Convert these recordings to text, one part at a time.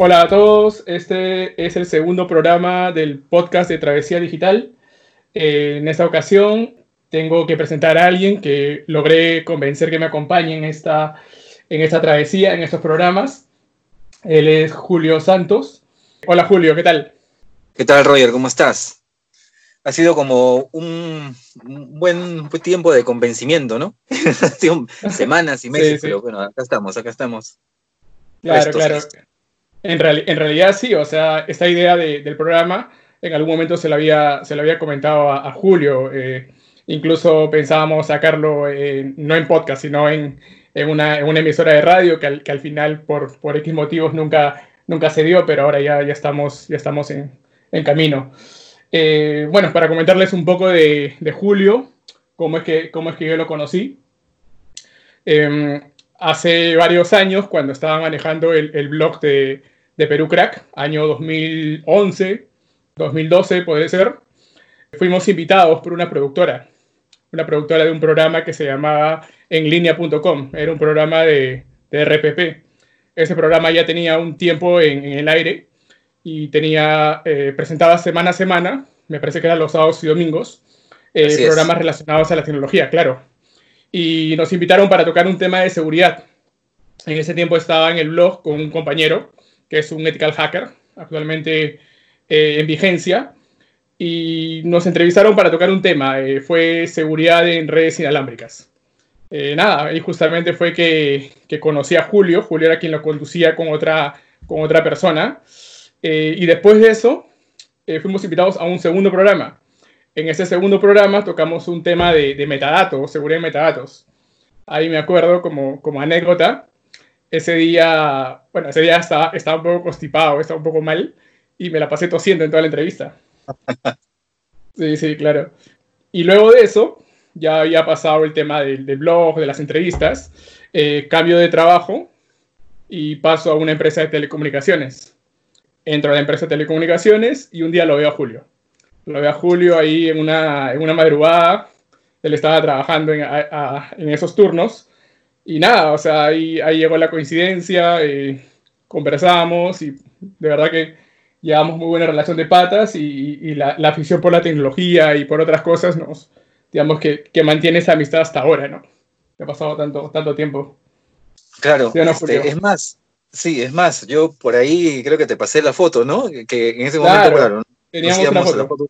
Hola a todos, este es el segundo programa del podcast de Travesía Digital. Eh, en esta ocasión tengo que presentar a alguien que logré convencer que me acompañe en esta, en esta travesía, en estos programas. Él es Julio Santos. Hola Julio, ¿qué tal? ¿Qué tal Roger? ¿Cómo estás? Ha sido como un, buen tiempo de convencimiento, ¿no? semanas y meses, pero bueno, acá estamos, acá estamos. Claro, claro. En, realidad sí, o sea, esta idea del programa en algún momento se lo había, se lo había comentado a, Julio. Eh, incluso pensábamos sacarlo no en podcast, sino en, una, emisora de radio que al, final por, por, X motivos nunca, nunca se dio, pero ahora ya, ya estamos, ya estamos en, camino. Eh, bueno, para comentarles un poco de, Julio, cómo es, que, cómo es que yo lo conocí. Em, hace varios años, cuando estaba manejando el, blog de, de, Perú Crack, año 2011, 2012 puede ser, fuimos invitados por una productora, una productora de un programa que se llamaba enlinea.com, era un programa de, de, RPP. Ese programa ya tenía un tiempo en, el aire y tenía, eh, presentaba semana a semana, me parece que eran los sábados y domingos, eh, programas relacionados a la tecnología, claro y nos invitaron para tocar un tema de seguridad. En ese tiempo estaba en el blog con un compañero que es un ethical hacker, actualmente eh, en vigencia, y nos entrevistaron para tocar un tema, eh, fue seguridad en redes inalámbricas. Eh, nada, y justamente fue que, que, conocí a Julio, Julio era quien lo conducía con otra, con otra persona, y después de eso fuimos invitados a un segundo programa en ese segundo programa tocamos un tema de, metadatos, seguridad de metadatos. Ahí me acuerdo como, como anécdota, ese día, bueno, ese día estaba, estaba un poco constipado, estaba un poco mal y me la pasé tosiendo en toda la entrevista. Sí, sí, claro. Y luego de eso, ya había pasado el tema del, blog, de las entrevistas, eh, cambio de trabajo y paso a una empresa de telecomunicaciones. Entro a la empresa de telecomunicaciones y un día lo veo a Julio lo veo a Julio ahí en una, en una madrugada, él estaba trabajando en, en, esos turnos, y nada, o sea, ahí, ahí llegó la coincidencia, eh, conversamos y de verdad que llevamos muy buena relación de patas y, y la, la, afición por la tecnología y por otras cosas nos, digamos que, que mantiene esa amistad hasta ahora, ¿no? ha pasado tanto, tanto tiempo. Claro, este, es más, sí, es más, yo por ahí creo que te pasé la foto, ¿no? Que en ese momento, claro, teníamos una foto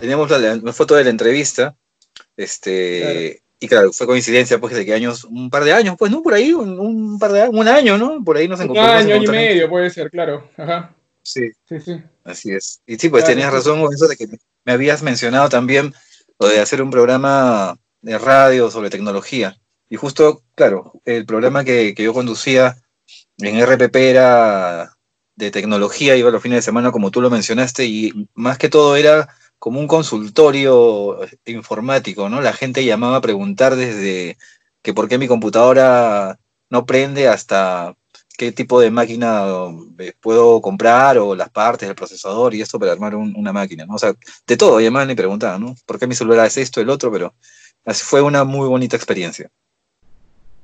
teníamos la, foto de la entrevista, este, y claro, fue coincidencia, pues, de que años, un par de años, pues, ¿no? Por ahí, un, par de años, un año, ¿no? Por ahí nos encontramos. Un año, año y medio, puede ser, claro, ajá. Sí, sí, sí. Así es. Y sí, pues tenías razón con eso de que me habías mencionado también lo de hacer un programa de radio sobre tecnología. Y justo, claro, el programa que, que yo conducía en RPP era de tecnología, iba los fines de semana como tú lo mencionaste, y más que todo era como un consultorio informático, ¿no? La gente llamaba a preguntar desde que por qué mi computadora no prende hasta qué tipo de máquina eh, puedo comprar o las partes del procesador y esto para armar una máquina, ¿no? O sea, de todo llamaban y preguntaban, ¿no? ¿Por qué mi celular es esto, el otro? Pero fue una muy bonita experiencia.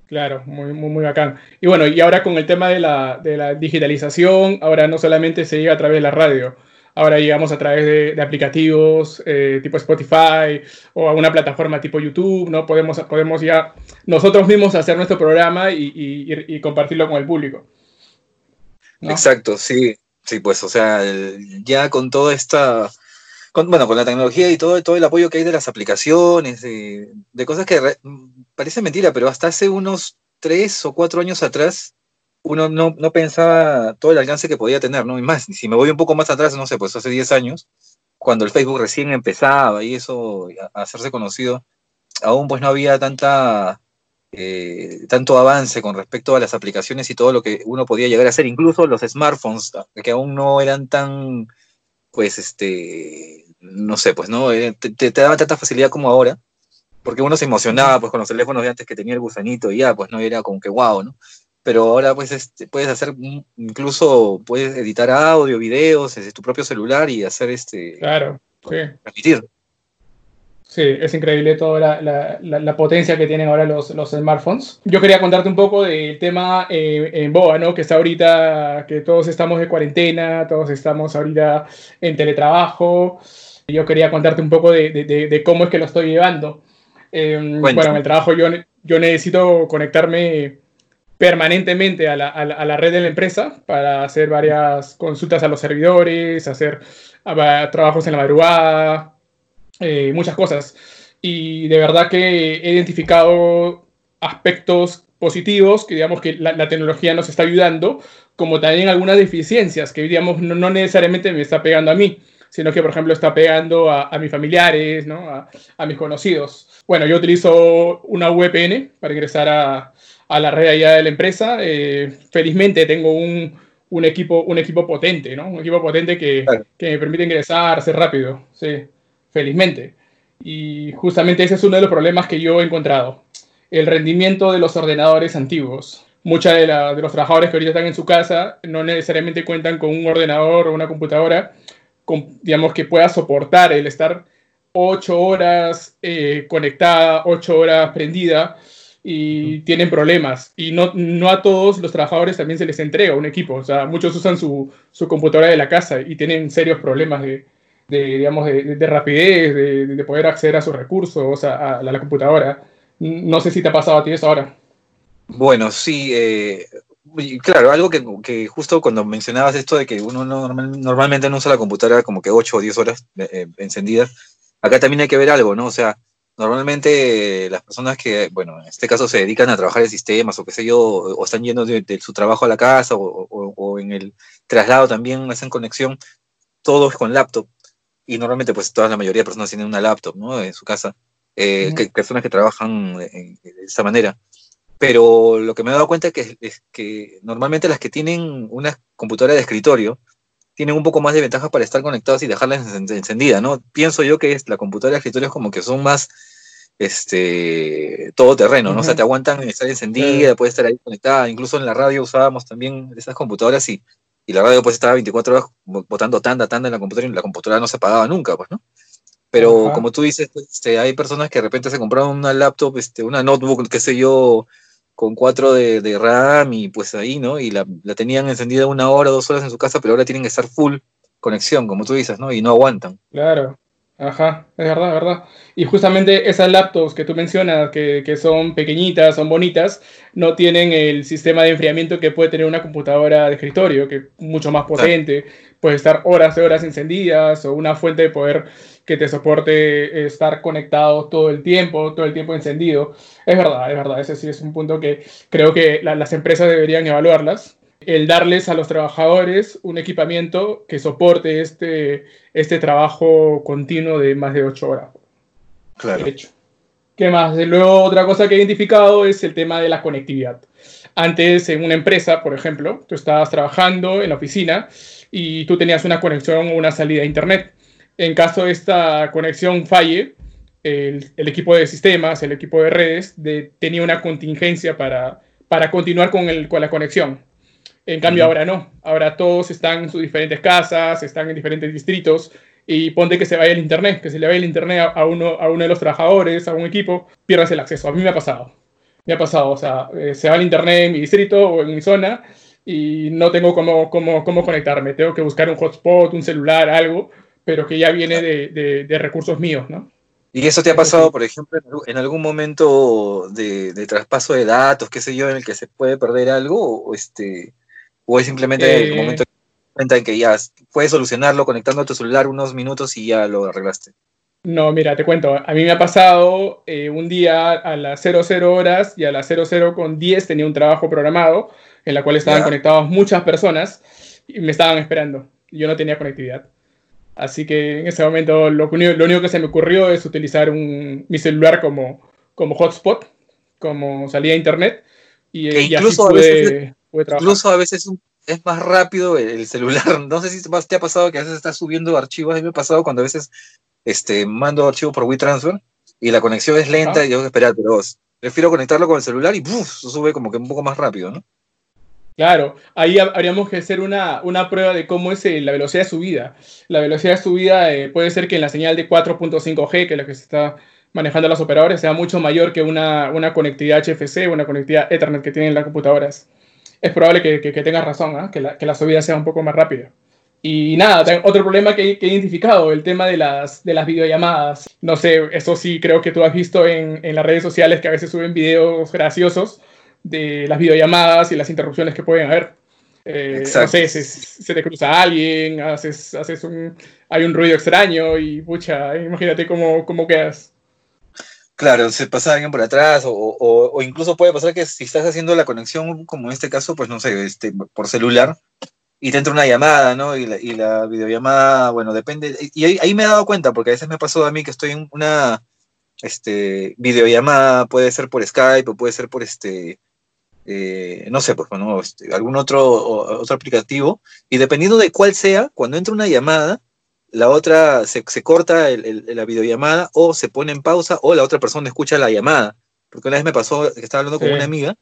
Claro, muy, muy, muy bacán. Y bueno, y ahora con el tema de la, de la digitalización, ahora no solamente se llega a través de la radio, Ahora llegamos a través de, aplicativos eh, tipo Spotify o a una plataforma tipo YouTube, ¿no? Podemos, podemos ya nosotros mismos hacer nuestro programa y, compartirlo con el público. Exacto, sí, sí, pues, o sea, ya con toda esta, bueno, con la tecnología y todo, todo el apoyo que hay de las aplicaciones, de, cosas que parece mentira, pero hasta hace unos tres o cuatro años atrás, uno no, no, pensaba todo el alcance que podía tener, ¿no? Y más, si me voy un poco más atrás, no sé, pues hace 10 años, cuando el Facebook recién empezaba y eso, a hacerse conocido, aún pues no había tanta, eh, tanto avance con respecto a las aplicaciones y todo lo que uno podía llegar a hacer, incluso los smartphones, que aún no eran tan, pues, este, no sé, pues, ¿no? Eh, te, te, daban tanta facilidad como ahora, porque uno se emocionaba, pues, con los teléfonos de antes que tenía el gusanito y ya, pues, no era como que wow, ¿no? Pero ahora pues este, puedes hacer incluso puedes editar audio, videos desde tu propio celular y hacer este claro, sí. transmitir. Sí, es increíble toda la, potencia que tienen ahora los, los, smartphones. Yo quería contarte un poco del tema eh, en Boa, ¿no? Que está ahorita, que todos estamos de cuarentena, todos estamos ahorita en teletrabajo. Yo quería contarte un poco de, de, cómo es que lo estoy llevando. Em, bueno, en el trabajo yo, yo necesito conectarme permanentemente a la, a, la, red de la empresa para hacer varias consultas a los servidores, hacer trabajos en la madrugada, eh, muchas cosas. Y de verdad que he identificado aspectos positivos, que digamos que la, tecnología nos está ayudando, como también algunas deficiencias que digamos no, necesariamente me está pegando a mí, sino que por ejemplo está pegando a, mis familiares, ¿no? a, mis conocidos. Bueno, yo utilizo una VPN para ingresar a, a la allá de la empresa. Eh, felizmente tengo un, un, equipo, un equipo potente, ¿no? Un equipo potente que, que me permite ingresar, ser rápido. Sí felizmente. Y justamente ese es uno de los problemas que yo he encontrado, el rendimiento de los ordenadores antiguos. Muchos de, los trabajadores que ahorita están en su casa no necesariamente cuentan con un ordenador o una computadora, digamos, que pueda soportar el estar ocho horas eh, conectada, ocho horas prendida y tienen problemas. Y no, no a todos los trabajadores también se les entrega un equipo. O sea, muchos usan su, su computadora de la casa y tienen serios problemas de, de, digamos, de, rapidez, de, poder acceder a sus recursos, a, la, computadora. No sé si te ha pasado a ti eso ahora. Bueno, sí, eh, claro, algo que, justo cuando mencionabas esto de que uno no, normalmente no usa la computadora como que 8 o 10 horas eh, eh, encendida, acá también hay que ver algo, ¿no? O sea, normalmente las personas que, bueno, en este caso se dedican a trabajar en sistemas o qué sé yo, o, están yendo de, su trabajo a la casa o, o, en el traslado también hacen conexión, todos con laptop y normalmente pues toda la mayoría de personas tienen una laptop, ¿no? En su casa, eh, que, personas que trabajan de, esa manera. Pero lo que me he dado cuenta es que, es que normalmente las que tienen una computadora de escritorio tienen un poco más de ventaja para estar conectadas y dejarlas encendida, ¿no? Pienso yo que es, la computadora de escritorio es como que son más este todo terreno, ¿no? O sea, te aguantan estar encendida, puede estar ahí conectada, incluso en la radio usábamos también esas computadoras y y la radio pues estaba 24 horas botando tanda, tanda en la computadora y la computadora no se apagaba nunca, pues, ¿no? Pero como tú dices, este, hay personas que de repente se compraron una laptop, este, una notebook, qué sé yo, con 4 de, de, RAM y pues ahí, ¿no? Y la, la, tenían encendida una hora, dos horas en su casa, pero ahora tienen que estar full conexión, como tú dices, ¿no? Y no aguantan. Claro. Ajá, es verdad, es verdad. Y justamente esas laptops que tú mencionas, que, que, son pequeñitas, son bonitas, no tienen el sistema de enfriamiento que puede tener una computadora de escritorio, que es mucho más potente, puede estar horas y horas encendidas, o una fuente de poder que te soporte estar conectado todo el tiempo, todo el tiempo encendido. Es verdad, es verdad, ese sí es un punto que creo que las empresas deberían evaluarlas el darles a los trabajadores un equipamiento que soporte este, este trabajo continuo de más de ocho horas. Claro. ¿Qué más? Luego, otra cosa que he identificado es el tema de la conectividad. Antes, en una empresa, por ejemplo, tú estabas trabajando en la oficina y tú tenías una conexión o una salida a Internet. En caso de esta conexión falle, el, equipo de sistemas, el equipo de redes, tenía una contingencia para, para continuar con, el, con la conexión. En cambio, ahora no. Ahora todos están en sus diferentes casas, están en diferentes distritos y ponte que se vaya el internet, que se le vaya el internet a uno, a uno de los trabajadores, a un equipo, pierdas el acceso. A mí me ha pasado. Me ha pasado, o sea, eh, se va el internet en mi distrito o en mi zona y no tengo cómo, cómo, cómo conectarme. Tengo que buscar un hotspot, un celular, algo, pero que ya viene de, de, recursos míos, ¿no? ¿Y eso te ha pasado, por ejemplo, en algún momento de, de, traspaso de datos, qué sé yo, en el que se puede perder algo? O este, ¿O es simplemente el eh, momento en que ya puedes solucionarlo conectando a tu celular unos minutos y ya lo arreglaste? No, mira, te cuento. A mí me ha pasado eh, un día a las 00 horas y a las 00 con 10 tenía un trabajo programado en la cual estaban conectados muchas personas y me estaban esperando. Yo no tenía conectividad. Así que en ese momento lo, único que se me ocurrió es utilizar mi celular como, como hotspot, como salida a internet. Y, e incluso pude, Incluso a veces es más rápido el celular. No sé si te ha pasado que a veces estás subiendo archivos. A mí me ha pasado cuando a veces este, mando archivos por WeTransfer y la conexión es lenta y tengo que esperar, pero prefiero conectarlo con el celular y sube como que un poco más rápido, ¿no? Claro, ahí habríamos que hacer una, una prueba de cómo es eh, la velocidad de subida. La velocidad de subida eh, puede ser que en la señal de 4.5G, que es la que se está manejando los operadores, sea mucho mayor que una, una conectividad HFC o una conectividad Ethernet que tienen las computadoras. Es probable que, que, tengas razón, ¿ah? que, la, que, la, subida sea un poco más rápida. Y nada, otro problema que, que, he identificado, el tema de las, de las videollamadas. No sé, eso sí creo que tú has visto en, en las redes sociales que a veces suben videos graciosos de las videollamadas y las interrupciones que pueden haber. Eh, no sé, se, se, te cruza alguien, haces, haces un, hay un ruido extraño y pucha, imagínate cómo, cómo quedas. Claro, se pasa alguien por atrás, o, o, o, incluso puede pasar que si estás haciendo la conexión, como en este caso, pues no sé, este, por celular, y te entra una llamada, ¿no? Y la, y la videollamada, bueno, depende. Y ahí, ahí, me he dado cuenta, porque a veces me pasó a mí que estoy en una este, videollamada, puede ser por Skype o puede ser por este, eh, no sé, pues, bueno, este, algún otro, otro aplicativo, y dependiendo de cuál sea, cuando entra una llamada, la otra se, se corta el, el, la videollamada o se pone en pausa o la otra persona escucha la llamada. Porque una vez me pasó que estaba hablando sí. con una amiga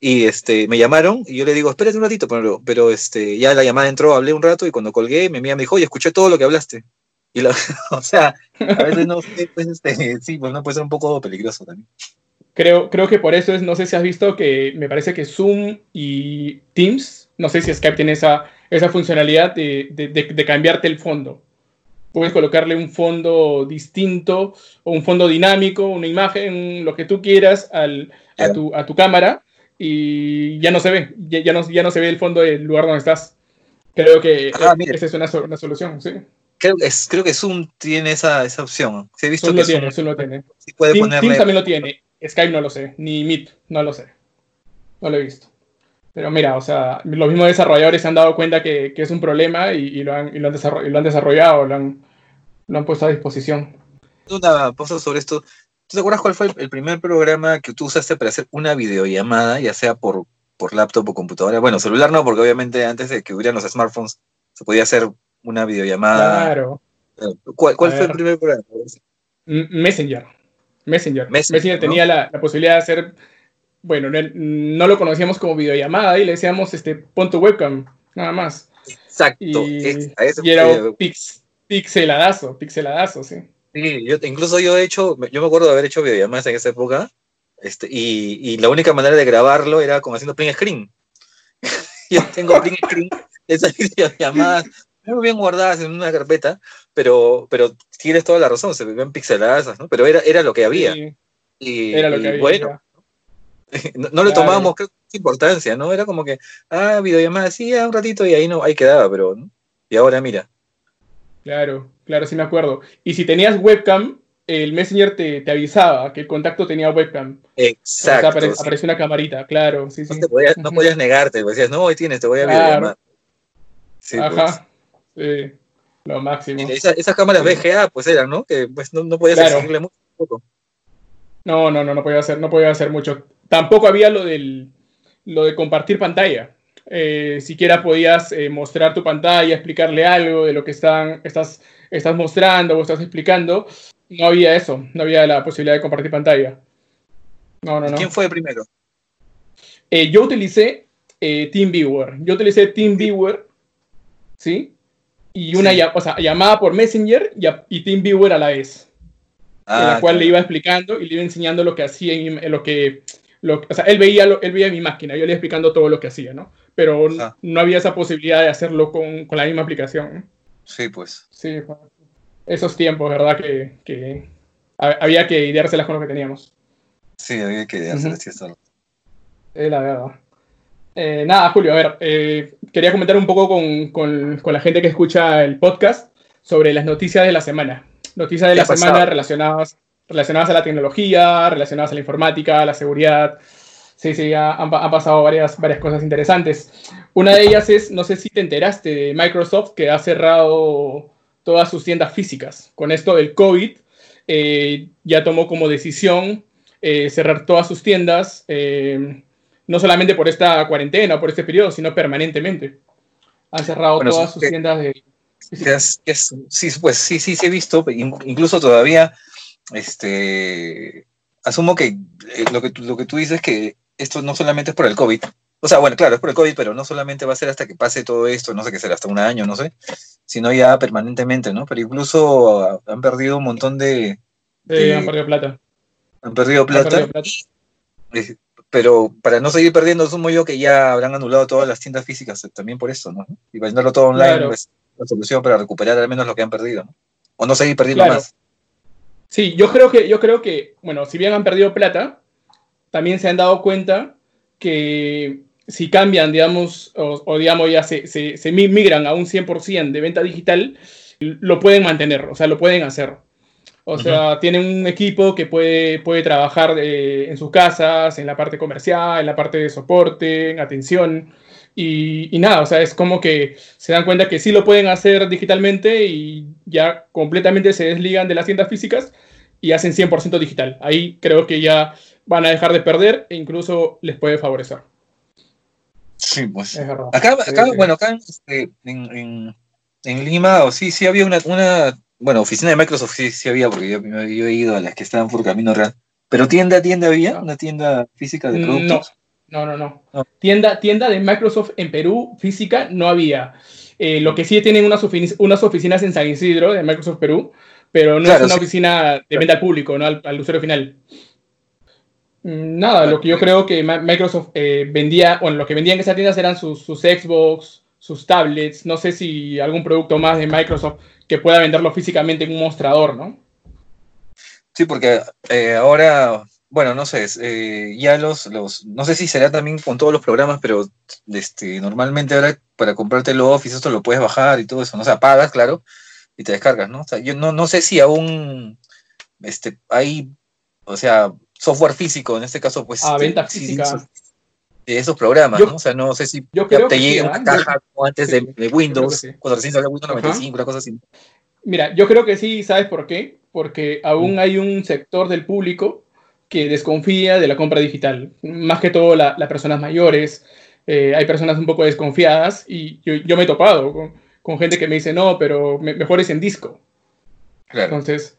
y este, me llamaron y yo le digo, espérate un ratito, pero, pero este, ya la llamada entró, hablé un rato y cuando colgué, mi amiga me dijo, oye, escuché todo lo que hablaste. Y la, o sea, a veces no, pues, este, sí, pues no puede ser un poco peligroso también. Creo, creo que por eso es, no sé si has visto que me parece que Zoom y Teams, no sé si Skype tiene esa, esa funcionalidad de, de, de, de cambiarte el fondo. Puedes colocarle un fondo distinto o un fondo dinámico, una imagen, lo que tú quieras al, a, tu, a tu cámara y ya no se ve, ya, ya, no, ya no se ve el fondo del lugar donde estás. Creo que ah, esa es una, una solución, sí. Creo, es, creo que Zoom tiene esa, esa opción. Sí, he visto Zoom que lo tiene, Zoom lo tiene. Sí puede Team, ponerle... Teams también lo tiene. Skype no lo sé, ni Meet, no lo sé. No lo he visto. Pero mira, o sea, los mismos desarrolladores se han dado cuenta que, que es un problema y, y, lo han, y, lo han y, lo han, desarrollado, lo han, lo han puesto a disposición. Una cosa sobre esto. ¿Tú te acuerdas cuál fue el primer programa que tú usaste para hacer una videollamada, ya sea por, por laptop o computadora? Bueno, celular no, porque obviamente antes de que hubieran los smartphones se podía hacer una videollamada. Claro. ¿Cuál, cuál fue el primer programa? Messenger. Messenger. Messenger, Messenger ¿no? tenía la, la, posibilidad de hacer, bueno, no, no, lo conocíamos como videollamada y le decíamos, este, pon tu webcam, nada más. Exacto. Y, y era un pix, pixeladazo, pixeladazo, sí. Sí, yo, incluso yo he hecho, yo me acuerdo de haber hecho videollamadas en esa época, este, y, y la única manera de grabarlo era como haciendo print screen. yo tengo print screen de esas videollamadas muy bien guardadas en una carpeta, pero, pero tienes toda la razón, se ven pixeladas, ¿no? Pero era, era lo que había. Sí, y, era lo que había. Bueno, no, no, le claro. tomábamos importancia, ¿no? Era como que, ah, videollamada, sí, un ratito y ahí no, ahí quedaba, pero, ¿no? Y ahora mira. Claro, claro, sí me acuerdo. Y si tenías webcam, el Messenger te, te avisaba que el contacto tenía webcam. Exacto. O sea, apare, sí. apareció una camarita, claro, sí, no sí. Te podías, no podías negarte, decías, no, hoy tienes, te voy a claro. videollamar. Sí, Ajá. Pues. Sí, lo máximo. Esa, esas cámaras VGA, pues eran, ¿no? Que pues no, no podías claro. exigirle mucho. No, no, no, no podía hacer, no podía hacer mucho. Tampoco había lo del lo de compartir pantalla. Eh, siquiera podías eh, mostrar tu pantalla, explicarle algo de lo que están, estás, estás mostrando o estás explicando. No había eso, no había la posibilidad de compartir pantalla. No, no, no. ¿Quién fue el primero? Eh, yo utilicé TeamViewer. Yo utilicé TeamViewer, ¿sí? Y una sí. o sea, llamada por Messenger y, y TeamViewer a la vez. Ah, en la cual claro. le iba explicando y le iba enseñando lo que hacía, en, lo que, lo, o sea, él veía, lo, él veía mi máquina, yo le iba explicando todo lo que hacía, ¿no? Pero ah. no había esa posibilidad de hacerlo con, con la misma aplicación. Sí, pues. Sí, esos tiempos, ¿verdad? Que, que había que ideárselas con lo que teníamos. Sí, había que ideárselas, uh -huh. Es la verdad. Eh, nada, Julio, a ver, eh, quería comentar un poco con, con, con, la gente que escucha el podcast sobre las noticias de la semana. Noticias de la semana relacionadas, relacionadas a la tecnología, relacionadas a la informática, a la seguridad. Sí, sí, han, han, pasado varias, varias cosas interesantes. Una de ellas es, no sé si te enteraste de Microsoft que ha cerrado todas sus tiendas físicas. Con esto del COVID, eh, ya tomó como decisión eh, cerrar todas sus tiendas, eh, no solamente por esta cuarentena, por este periodo, sino permanentemente. Han cerrado bueno, todas sus tiendas de... Es, sí, pues sí, sí, sí he visto, incluso todavía, este, asumo que, eh, lo que lo que tú dices que esto no solamente es por el COVID, O sea, bueno, claro, es por el COVID, pero no solamente va a ser hasta que pase todo esto, no sé qué será, hasta un año, no sé, sino ya permanentemente, ¿no? Pero incluso han perdido un montón de... Sí, han perdido plata. Han perdido plata. Pero para no seguir perdiendo, asumo yo que ya habrán anulado todas las tiendas físicas eh, también por eso, ¿no? Y venderlo todo online es la solución para recuperar al menos lo que han perdido, ¿no? O no seguir perdiendo más. Sí, yo creo que, yo creo que, bueno, si bien han perdido plata, también se han dado cuenta que si cambian, digamos, o, digamos ya se, se, migran a un 100% de venta digital, lo pueden mantener, o sea, lo pueden hacer. O sea, tienen un equipo que puede, puede trabajar en sus casas, en la parte comercial, en la parte de soporte, en atención. Y, y, nada, o sea, es como que se dan cuenta que sí lo pueden hacer digitalmente y ya completamente se desligan de las tiendas físicas y hacen 100% digital. Ahí creo que ya van a dejar de perder e incluso les puede favorecer. Sí, pues. Acá, acá bueno, acá este, en, en, Lima, o sí, sí había una, una, bueno, oficina de Microsoft sí, sí había, porque yo, yo, he ido a las que estaban por Camino Real. Pero tienda, tienda había, una tienda física de productos. No, no, no. no. Tienda, tienda de Microsoft en Perú física no había. Eh, lo que sí tienen unas, unas oficinas en San Isidro de Microsoft Perú, pero no es una oficina de venta al público, no al usuario final. Mm, nada, lo que yo creo que Microsoft eh, vendía, bueno, lo que vendían en esas tiendas eran sus, Xbox, sus tablets, no sé si algún producto más de Microsoft que pueda venderlo físicamente en un mostrador, ¿no? Sí, porque eh, ahora, bueno, no sé, eh, ya los, los, no sé si será también con todos los programas, pero este, normalmente ahora para comprarte el Office esto lo puedes bajar y todo eso, ¿no? O sea, pagas, claro, y te descargas, ¿no? O sea, yo no, no sé si aún este, hay, o sea, software físico, en este caso, pues. Ah, venta física. de esos programas, ¿no? O sea, no sé si te llega una ¿ah? caja antes de, Windows, cuando recién salió Windows 95, una cosa así. Mira, yo creo que sí, ¿sabes por qué? Porque aún mm. hay un sector del público que desconfía de la compra digital. Más que todo las personas mayores. Eh, hay personas un poco desconfiadas y yo, me he topado con, con, gente que me dice, no, pero mejor es en disco. Claro. Entonces,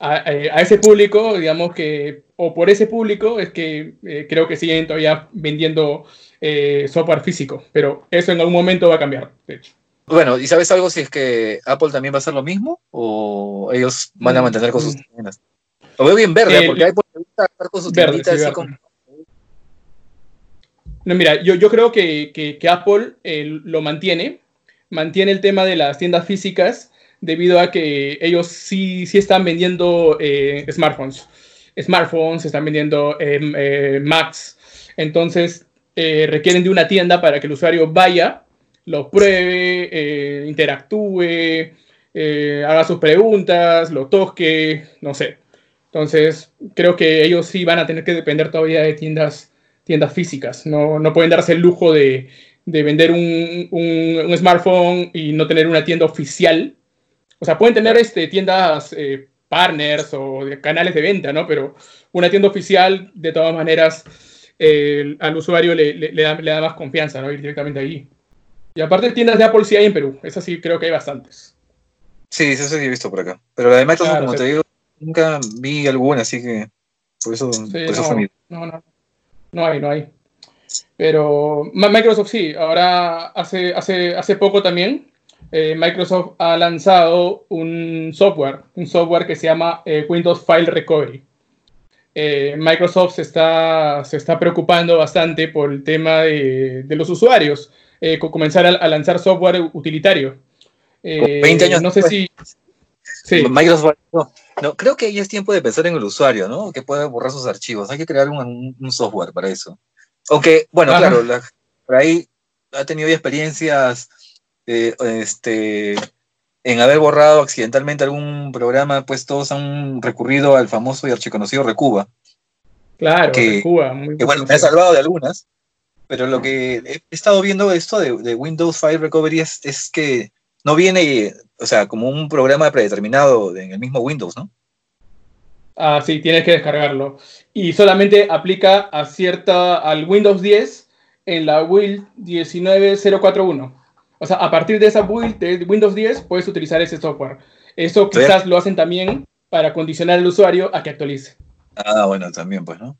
eh, a, ese público, digamos que, o por ese público es que eh, creo que siguen todavía vendiendo eh, software físico, pero eso en algún momento va a cambiar, de hecho. Bueno, ¿y sabes algo si es que Apple también va a hacer lo mismo o ellos van a mm, mantener con sus tiendas? Lo veo bien verde, porque Apple le gusta estar con así como... No, mira, yo, yo creo que, que, que Apple lo mantiene, mantiene el tema de las tiendas físicas, debido a que ellos sí, sí están vendiendo eh, smartphones. Smartphones, están vendiendo em, eh, Macs. Entonces, eh, requieren de una tienda para que el usuario vaya, lo pruebe, interactúe, haga sus preguntas, lo toque, no sé. Entonces, creo que ellos sí van a tener que depender todavía de tiendas, tiendas físicas. No, no pueden darse el lujo de, de vender un, un, un, smartphone y no tener una tienda oficial o sea, pueden tener este, tiendas eh, partners o canales de venta, ¿no? Pero una tienda oficial, de todas maneras, al usuario le, da, más confianza, ¿no? Ir directamente ahí. Y aparte, tiendas de Apple sí hay en Perú. Esas sí creo que hay bastantes. Sí, eso sí he visto por acá. Pero la de Microsoft, como te digo, nunca vi alguna, así que por eso, por eso no, fue No, no. No hay, no hay. Pero Microsoft sí. Ahora, hace, hace, hace poco también, eh, Microsoft ha lanzado un software, un software que se llama eh, Windows File Recovery. Eh, Microsoft se está, se está preocupando bastante por el tema de, los usuarios, comenzar a, lanzar software utilitario. 20 años. No sé si... Microsoft, no, creo que ya es tiempo de pensar en el usuario, ¿no? Que puede borrar sus archivos. Hay que crear un, software para eso. Aunque, bueno, claro, por ahí ha tenido experiencias eh, este, en haber borrado accidentalmente algún programa, pues todos han recurrido al famoso y archiconocido Recuba. Claro, que, Recuba. que bueno, me ha salvado de algunas, pero lo que he estado viendo esto de, Windows File Recovery es, que no viene, o sea, como un programa predeterminado en el mismo Windows, ¿no? Ah, sí, tienes que descargarlo. Y solamente aplica a cierta, al Windows 10 en la build 19041. O sea, a partir de esa build de Windows 10 puedes utilizar ese software. Eso quizás lo hacen también para condicionar al usuario a que actualice. Ah, bueno, también, pues, ¿no?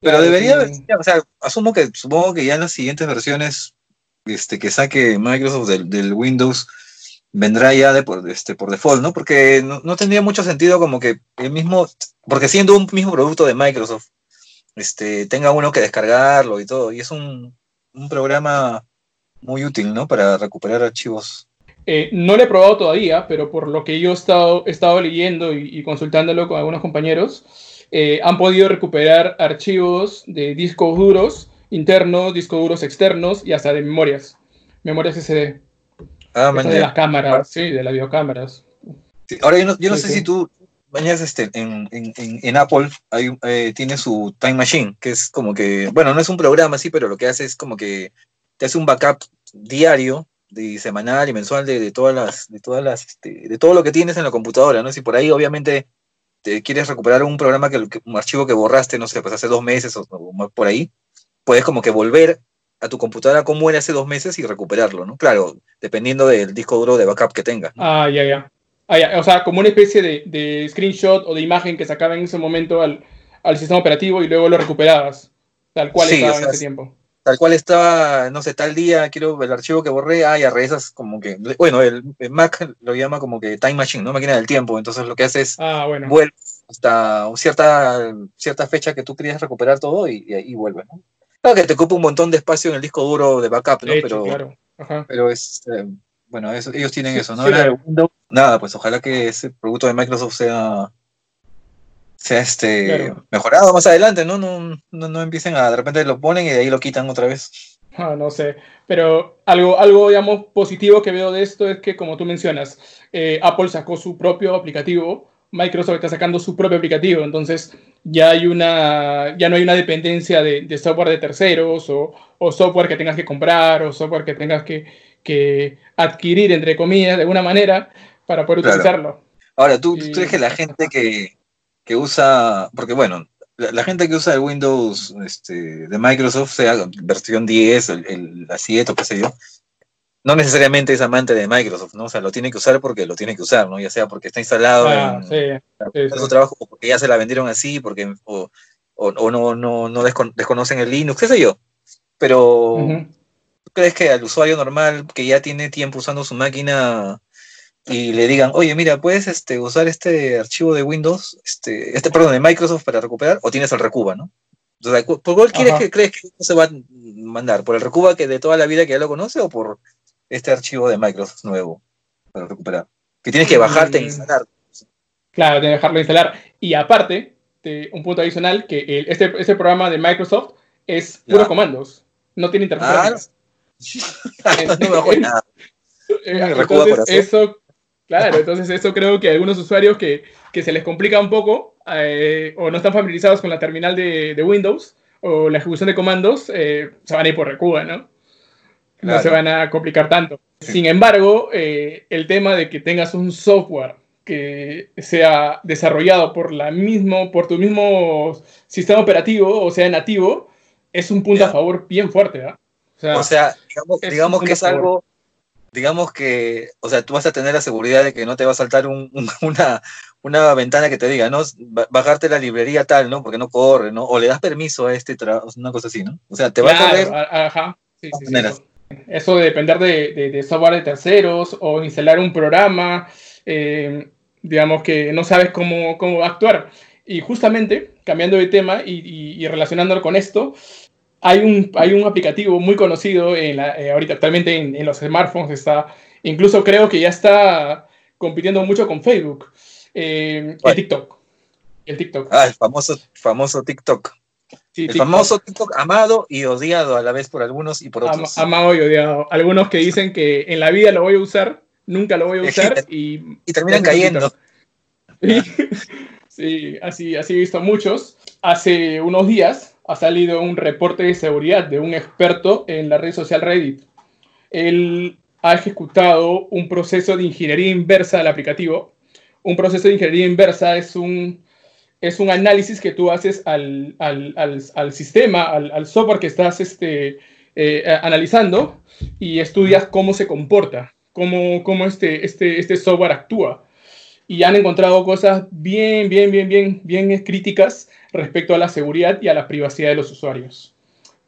Pero debería, o sea, asumo que, supongo que ya en las siguientes versiones este, que saque Microsoft del, Windows vendrá ya de por, este, por default, ¿no? Porque no, tendría mucho sentido como que el mismo, porque siendo un mismo producto de Microsoft, este, tenga uno que descargarlo y todo, y es un, programa muy útil, ¿no? Para recuperar archivos. Eh, no lo he probado todavía, pero por lo que yo he estado, estado leyendo y, consultándolo con algunos compañeros, eh, han podido recuperar archivos de discos duros internos, discos duros externos y hasta de memorias, memorias SD. Ah, de las cámaras, sí, de las videocámaras. ahora yo no, sé si tú, mañana este, en, Apple eh, tiene su Time Machine, que es como que, bueno, no es un programa así, pero lo que hace es como que te hace un backup diario, de semanal y mensual de, todas las, de todas las, este, de todo lo que tienes en la computadora, ¿no? Si por ahí obviamente te quieres recuperar un programa que, un archivo que borraste, no sé, pues hace dos meses o, o por ahí, puedes como que volver a tu computadora como era hace dos meses y recuperarlo, ¿no? Claro, dependiendo del disco duro de backup que tengas. Ah, ya, ya. Ah, ya. O sea, como una especie de, screenshot o de imagen que sacaba en ese momento al, sistema operativo y luego lo recuperabas, tal cual estaba en ese tiempo. Tal cual estaba, no sé, tal día, quiero el archivo que borré, ah, ya regresas como que, bueno, el, Mac lo llama como que Time Machine, ¿no? Máquina del tiempo, entonces lo que hace es ah, bueno. hasta cierta, cierta fecha que tú querías recuperar todo y, ahí vuelve, ¿no? Claro que te ocupa un montón de espacio en el disco duro de backup, ¿no? pero, pero es, eh, bueno, ellos tienen eso, ¿no? nada, pues ojalá que ese producto de Microsoft sea, sea este mejorado más adelante, ¿no? No, no, empiecen a, de repente lo ponen y de ahí lo quitan otra vez. Ah, no sé, pero algo, algo, digamos, positivo que veo de esto es que, como tú mencionas, eh, Apple sacó su propio aplicativo Microsoft está sacando su propio aplicativo, entonces ya, hay una, ya no hay una dependencia de, software de terceros o, software que tengas que comprar o software que tengas que, adquirir, entre comillas, de alguna manera para poder utilizarlo. Ahora, ¿tú, crees que la gente que, usa, porque bueno, la, gente que usa el Windows este, de Microsoft, sea versión 10, el, el, la 7 o qué sé yo, no necesariamente es amante de Microsoft, ¿no? O sea, lo tiene que usar porque lo tiene que usar, ¿no? Ya sea porque está instalado ah, en, su trabajo, o porque ya se la vendieron así, porque o, no, no, no desconocen el Linux, qué sé yo. Pero, ¿tú crees que al usuario normal que ya tiene tiempo usando su máquina y le digan, oye, mira, puedes este, usar este archivo de Windows, este, este, perdón, de Microsoft para recuperar, o tienes el Recuba, ¿no? O sea, ¿por cuál quieres que crees que se va a mandar? ¿Por el Recuba que de toda la vida que ya lo conoce o por este archivo de Microsoft nuevo para recuperar. Que tienes que bajarte e instalar. Claro, tienes que dejarlo instalar. Y aparte, un punto adicional, que este, este, programa de Microsoft es puros comandos. No tiene interferencia. Ah, no me bajo nada. entonces, eso, claro, entonces eso creo que algunos usuarios que, que se les complica un poco eh, o no están familiarizados con la terminal de, de Windows o la ejecución de comandos, eh, se van a ir por Recuba, ¿no? No se van a complicar tanto. Sin embargo, eh, el tema de que tengas un software que sea desarrollado por, la mismo, por tu mismo sistema operativo, o sea, nativo, es un punto a favor bien fuerte. ¿ah? O sea, digamos, que es algo, digamos que, o sea, tú vas a tener la seguridad de que no te va a saltar una, una ventana que te diga, ¿no? Bajarte la librería tal, ¿no? Porque no corre, ¿no? O le das permiso a este, una cosa así, ¿no? O sea, te va a correr. Ajá. Sí, sí, sí, eso de depender de, software de terceros o instalar un programa, eh, digamos que no sabes cómo, cómo actuar. Y justamente, cambiando de tema y, relacionándolo con esto, hay un, hay un aplicativo muy conocido en la, eh, ahorita actualmente en, los smartphones, está, incluso creo que ya está compitiendo mucho con Facebook, eh, el TikTok. El TikTok. Ah, el famoso, famoso TikTok el famoso TikTok amado y odiado a la vez por algunos y por otros. amado y odiado. Algunos que dicen que en la vida lo voy a usar, nunca lo voy a usar y, y terminan cayendo. Sí, así, así he visto muchos. Hace unos días ha salido un reporte de seguridad de un experto en la red social Reddit. Él ha ejecutado un proceso de ingeniería inversa del aplicativo. Un proceso de ingeniería inversa es un es un análisis que tú haces al, sistema, al, software que estás este, eh, analizando y estudias cómo se comporta, cómo, cómo este, este, este software actúa. y han encontrado cosas bien, bien, bien, bien, bien críticas respecto a la seguridad y a la privacidad de los usuarios.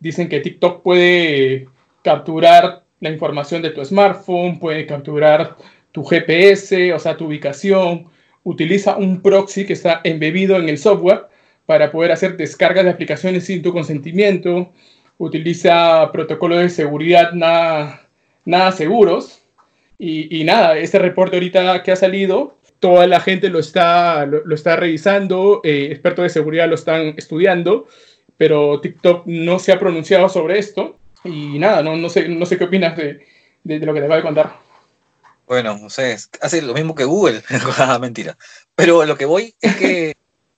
Dicen que TikTok puede capturar la información de tu smartphone, puede capturar tu GPS, o sea, tu ubicación, utiliza un proxy que está embebido en el software para poder hacer descargas de aplicaciones sin tu consentimiento, utiliza protocolos de seguridad nada, nada seguros. Y, nada, este reporte ahorita que ha salido, toda la gente lo está, lo, está revisando, eh, expertos de seguridad lo están estudiando, pero TikTok no se ha pronunciado sobre esto. Y nada, no, no, sé, no sé qué opinas de, de, lo que te acabo de contar. Bueno, no sé, hace lo mismo que Google, ah, mentira. Pero lo que voy es que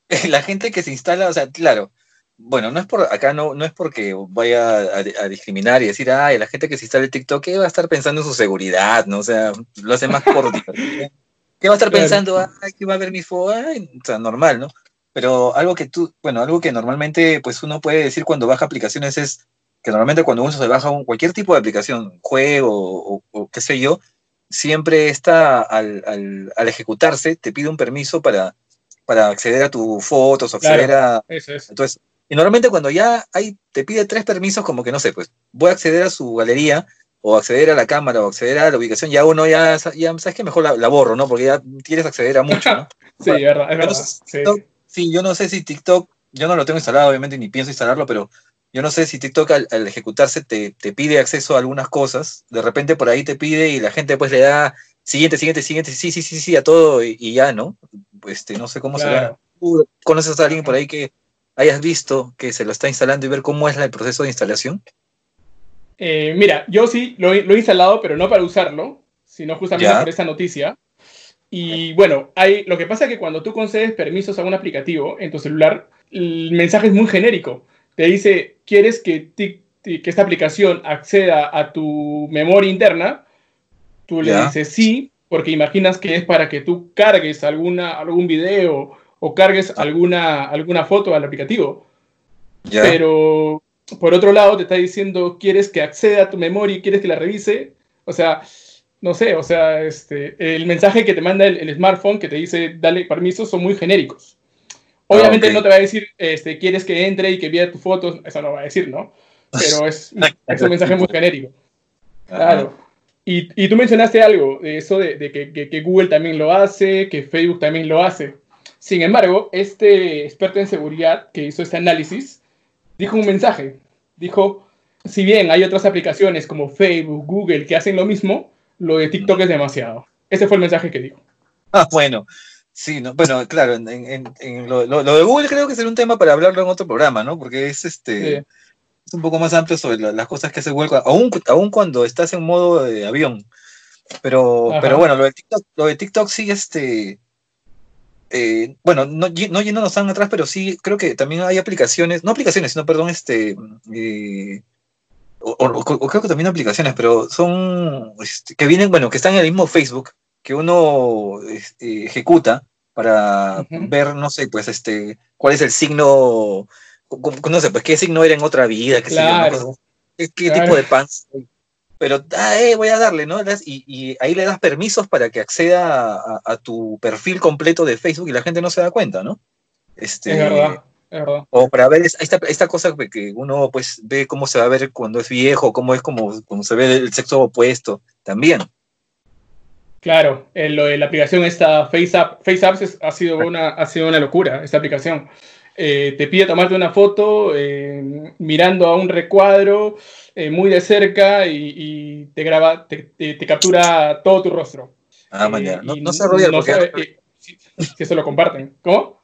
la gente que se instala, o sea, claro, bueno, no es por acá no, no es porque vaya a, discriminar y decir, ay, la gente que se instala el TikTok, ¿qué va a estar pensando en su seguridad? ¿no? O sea, lo hace más por ¿Qué va a estar pensando? Ay, ¿qué va a ver mi foto? O sea, normal, ¿no? Pero algo que tú, bueno, algo que normalmente pues uno puede decir cuando baja aplicaciones es que normalmente cuando uno se baja un, cualquier tipo de aplicación, juego o, qué sé yo, siempre está al, al, ejecutarse, te pide un permiso para, para acceder a tus fotos o acceder a... Eso es. Entonces, y normalmente cuando ya hay, te pide tres permisos, como que no sé, pues voy a acceder a su galería o acceder a la cámara o acceder a la ubicación, ya uno ya, ya sabes que mejor la, borro, ¿no? Porque ya quieres acceder a mucho, ¿no? sí, es verdad, es verdad. sí. sí, yo no sé si TikTok, yo no lo tengo instalado, obviamente, ni pienso instalarlo, pero yo no sé si TikTok al, ejecutarse te, pide acceso a algunas cosas, de repente por ahí te pide y la gente pues le da siguiente, siguiente, siguiente, sí, sí, sí, sí, a todo y, ya, ¿no? Este, no sé cómo se será. ¿Conoces a alguien por ahí que hayas visto que se lo está instalando y ver cómo es el proceso de instalación? Eh, mira, yo sí lo, he instalado, pero no para usarlo, sino justamente por esta noticia. Y bueno, hay, lo que pasa es que cuando tú concedes permisos a un aplicativo en tu celular, el mensaje es muy genérico te dice, ¿quieres que, que esta aplicación acceda a tu memoria interna? Tú le dices sí, porque imaginas que es para que tú cargues alguna, algún video o cargues alguna, alguna foto al aplicativo. Pero por otro lado te está diciendo, ¿quieres que acceda a tu memoria y quieres que la revise? O sea, no sé, o sea, este, el mensaje que te manda el, el smartphone que te dice, dale permiso, son muy genéricos. Obviamente ah, no te va a decir, este, quieres que entre y que vea tus fotos, eso no va a decir, ¿no? Pero es, un mensaje muy genérico. Claro. Y, y, tú mencionaste algo, de eso de, que, que, Google también lo hace, que Facebook también lo hace. Sin embargo, este experto en seguridad que hizo este análisis dijo un mensaje. Dijo, si bien hay otras aplicaciones como Facebook, Google que hacen lo mismo, lo de TikTok es demasiado. Ese fue el mensaje que dijo. Ah, bueno, Sí, no, bueno, claro, en, en, lo, lo, de Google creo que será un tema para hablarlo en otro programa, ¿no? Porque es este es un poco más amplio sobre las cosas que hace Google, aún, aún cuando estás en modo de avión. Pero, pero bueno, lo de TikTok, lo de TikTok sí, este. Eh, bueno, no, no yéndonos tan atrás, pero sí creo que también hay aplicaciones, no aplicaciones, sino, perdón, este. Eh, o, creo que también aplicaciones, pero son. Este, que vienen, bueno, que están en el mismo Facebook, que uno este, ejecuta para ver, no sé, pues, este, cuál es el signo, no sé, pues, qué signo era en otra vida, qué, qué tipo de pan. Pero, ah, eh, voy a darle, ¿no? Y, ahí le das permisos para que acceda a, tu perfil completo de Facebook y la gente no se da cuenta, ¿no? Este, es verdad. Es verdad. O para ver esta, esta cosa que uno pues ve cómo se va a ver cuando es viejo, cómo es como, como se ve el sexo opuesto, también. Claro, lo de la aplicación esta FaceApp, FaceApp ha, sido una, ha sido una locura, esta aplicación. Eh, te pide tomarte una foto eh, mirando a un recuadro eh, muy de cerca y, te graba, te, captura todo tu rostro. Ah, mañana. No, no, sé, Roger, no porque... si, eso lo comparten. ¿Cómo?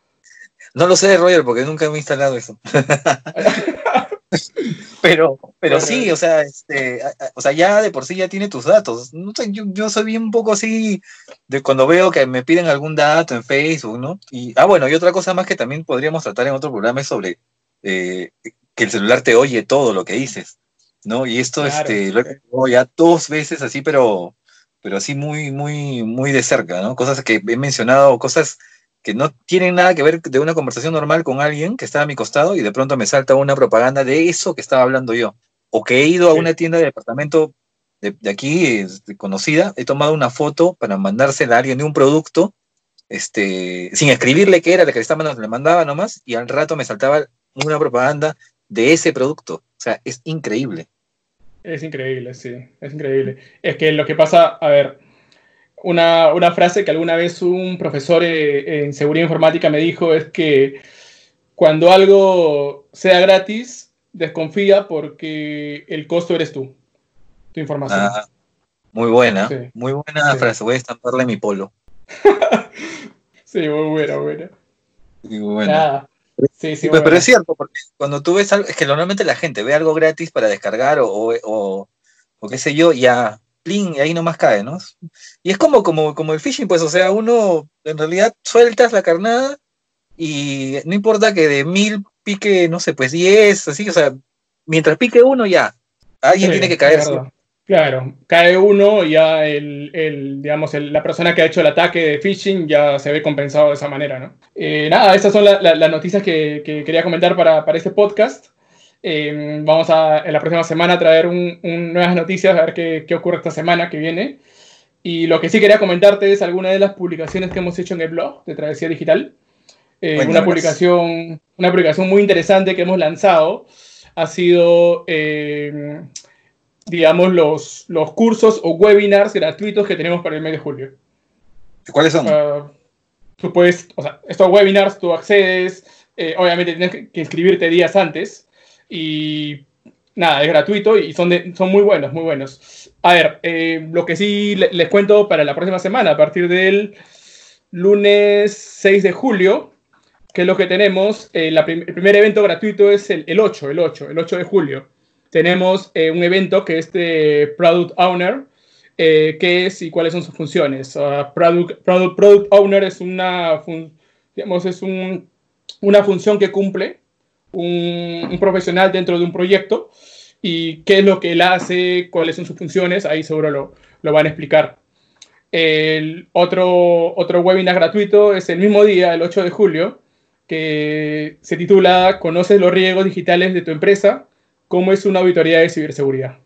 No lo sé, Roger, porque nunca me he instalado eso. pero, pero sí, o sea, este, o sea, ya de por sí ya tiene tus datos. No sé, yo, yo soy bien un poco así de cuando veo que me piden algún dato en Facebook, ¿no? Y, ah, bueno, y otra cosa más que también podríamos tratar en otro programa es sobre eh, que el celular te oye todo lo que dices, ¿no? Y esto, este, lo he ya dos veces así, pero, pero así muy, muy, muy de cerca, ¿no? Cosas que he mencionado, cosas que no tienen nada que ver de una conversación normal con alguien que está a mi costado y de pronto me salta una propaganda de eso que estaba hablando yo. O que he ido a una tienda de departamento de, aquí, conocida, he tomado una foto para mandársela a alguien de un producto este, sin escribirle qué era la que le estaba le mandaba nomás, y al rato me saltaba una propaganda de ese producto. O sea, es increíble. Es increíble, sí, es increíble. Es que lo que pasa, a ver, una, una frase que alguna vez un profesor eh, en seguridad informática me dijo es que cuando algo sea gratis, desconfía porque el costo eres tú, tu información. Ah, muy buena, muy buena frase. Voy a estamparle mi polo. sí, muy buena, buena. Sí, buena. Sí, sí, pero, es cierto, porque cuando tú ves algo, es que normalmente la gente ve algo gratis para descargar o, o, o, qué sé yo, ya, plin, y ahí nomás cae, ¿no? Y es como, como, como el phishing, pues, o sea, uno en realidad sueltas la carnada y no importa que de mil pique, no sé, pues diez, así, o sea, mientras pique uno ya, alguien tiene que caer. Claro, cae uno y ya el, digamos, la persona que ha hecho el ataque de phishing ya se ve compensado de esa manera, ¿no? Eh, nada, estas son las noticias que, quería comentar para, este podcast. Eh, vamos a en la próxima semana a traer nuevas noticias, a ver qué, ocurre esta semana que viene. Y lo que sí quería comentarte es alguna de las publicaciones que hemos hecho en el blog de Travesía Digital. Eh, una, publicación, una publicación muy interesante que hemos lanzado ha sido digamos, los, los cursos o webinars gratuitos que tenemos para el mes de julio. ¿Cuáles son? Uh, tú puedes, o sea, estos webinars tú accedes, eh, obviamente tienes que, inscribirte días antes y nada, es gratuito y son, son muy buenos, muy buenos. A ver, eh, lo que sí les, cuento para la próxima semana, a partir del lunes 6 de julio, que es lo que tenemos, eh, el primer evento gratuito es el, el 8, el 8, el 8 de julio tenemos eh, un evento que es de Product Owner, eh, qué es y cuáles son sus funciones. product, product, product, Owner es una, digamos, es un, una función que cumple un, profesional dentro de un proyecto y qué es lo que él hace, cuáles son sus funciones, ahí seguro lo, lo van a explicar. El otro, otro webinar gratuito es el mismo día, el 8 de julio, que se titula Conoces los riesgos digitales de tu empresa cómo es una auditoría de ciberseguridad.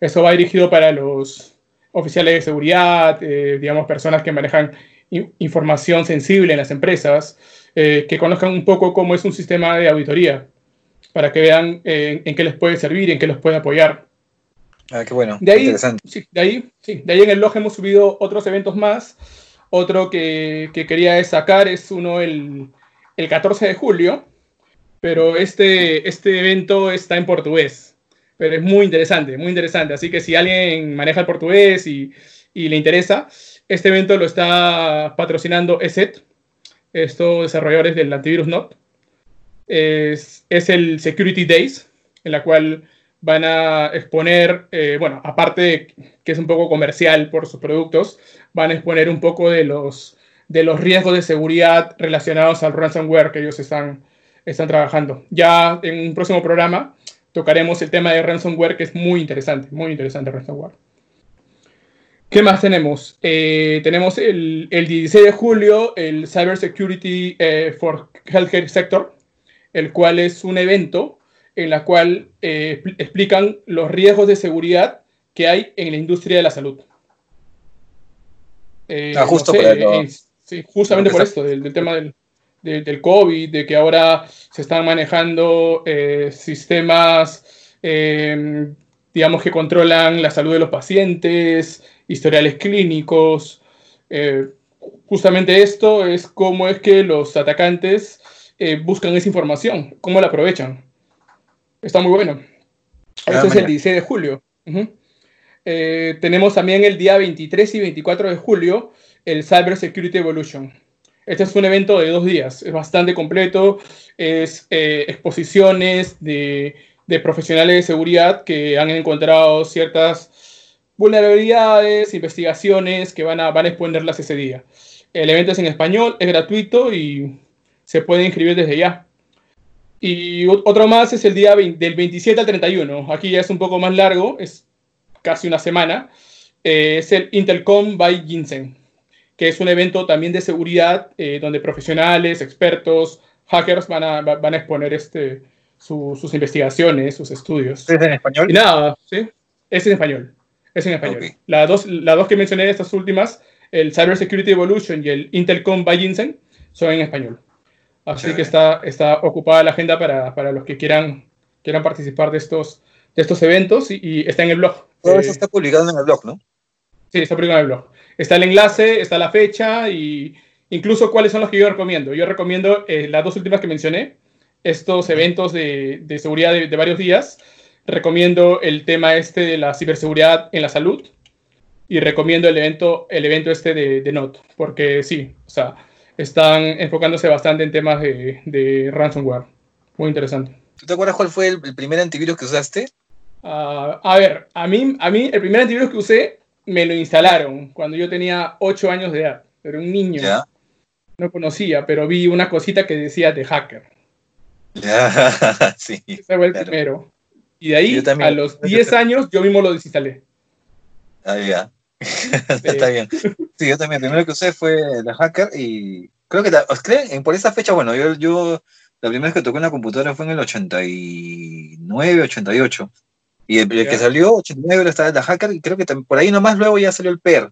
Eso va dirigido para los oficiales de seguridad, eh, digamos, personas que manejan información sensible en las empresas, eh, que conozcan un poco cómo es un sistema de auditoría, para que vean eh, en qué les puede servir, en qué los puede apoyar. Ah, qué bueno. De ahí, interesante. Sí, de ahí, sí, de ahí en el blog hemos subido otros eventos más. Otro que, que quería destacar es uno el, el 14 de julio, pero este, este evento está en portugués. Pero es muy interesante, muy interesante. Así que si alguien maneja el portugués y, y le interesa, este evento lo está patrocinando ESET, estos desarrolladores del antivirus NOT. Es, el Security Days, en la cual van a exponer, eh, bueno, aparte de que es un poco comercial por sus productos, van a exponer un poco de los, de los riesgos de seguridad relacionados al ransomware que ellos están están trabajando. Ya en un próximo programa tocaremos el tema de ransomware, que es muy interesante, muy interesante ransomware. ¿Qué más tenemos? Eh, tenemos el, el, 16 de julio el Cyber Security eh, for Healthcare Sector, el cual es un evento en la cual eh, explican los riesgos de seguridad que hay en la industria de la salud. Ah, justo sí, justamente por esto, del tema del, del COVID, de que ahora se están manejando eh, sistemas, eh, digamos, que controlan la salud de los pacientes, historiales clínicos. Eh, justamente esto es cómo es que los atacantes buscan esa información, cómo la aprovechan. Está muy bueno. Ah, Eso es el 16 de julio. tenemos también el día 23 y 24 de julio el Cyber Security Evolution. Este es un evento de dos días, es bastante completo, es eh, exposiciones de, profesionales de seguridad que han encontrado ciertas vulnerabilidades, investigaciones que van a, van a exponerlas ese día. El evento es en español, es gratuito y se puede inscribir desde ya. Y otro más es el día del 27 al 31. Aquí ya es un poco más largo, es casi una semana. Eh, es el Intelcom by Ginseng que es un evento también de seguridad eh, donde profesionales, expertos, hackers van a, van a exponer este, sus investigaciones, sus estudios. ¿Es en español? Y nada, ¿sí? Es en español. Es en español. Las, dos, las dos que mencioné, estas últimas, el Cyber Security Evolution y el Intelcom by Ginseng son en español. Así que está, está ocupada la agenda para, para, los que quieran, quieran participar de estos, de estos eventos y, está en el blog. Todo eso eh, está publicado en el blog, ¿no? Sí, está publicado en el blog. Está el enlace, está la fecha y incluso cuáles son los que yo recomiendo. Yo recomiendo eh, las dos últimas que mencioné, estos eventos de, de seguridad de, de, varios días. Recomiendo el tema este de la ciberseguridad en la salud y recomiendo el evento, el evento este de, de NOT, porque sí, o sea, están enfocándose bastante en temas de, de ransomware. Muy interesante. ¿Tú te acuerdas cuál fue el, primer antivirus que usaste? Uh, a ver, a mí, a mí el primer antivirus que usé me lo instalaron cuando yo tenía 8 años de edad. Era un niño. No conocía, pero vi una cosita que decía de hacker. Ya, sí. Ese fue el primero. Y de ahí, a los 10 años, yo mismo lo desinstalé. Ah, ya. Está bien. Sí, yo también. El primero que usé fue la hacker y creo que ¿creen? por esa fecha, bueno, yo, yo la primera vez que toqué una computadora fue en el 89, 88. Y el, que salió, 89, estaba la hacker, y creo que por ahí nomás luego ya salió el PER.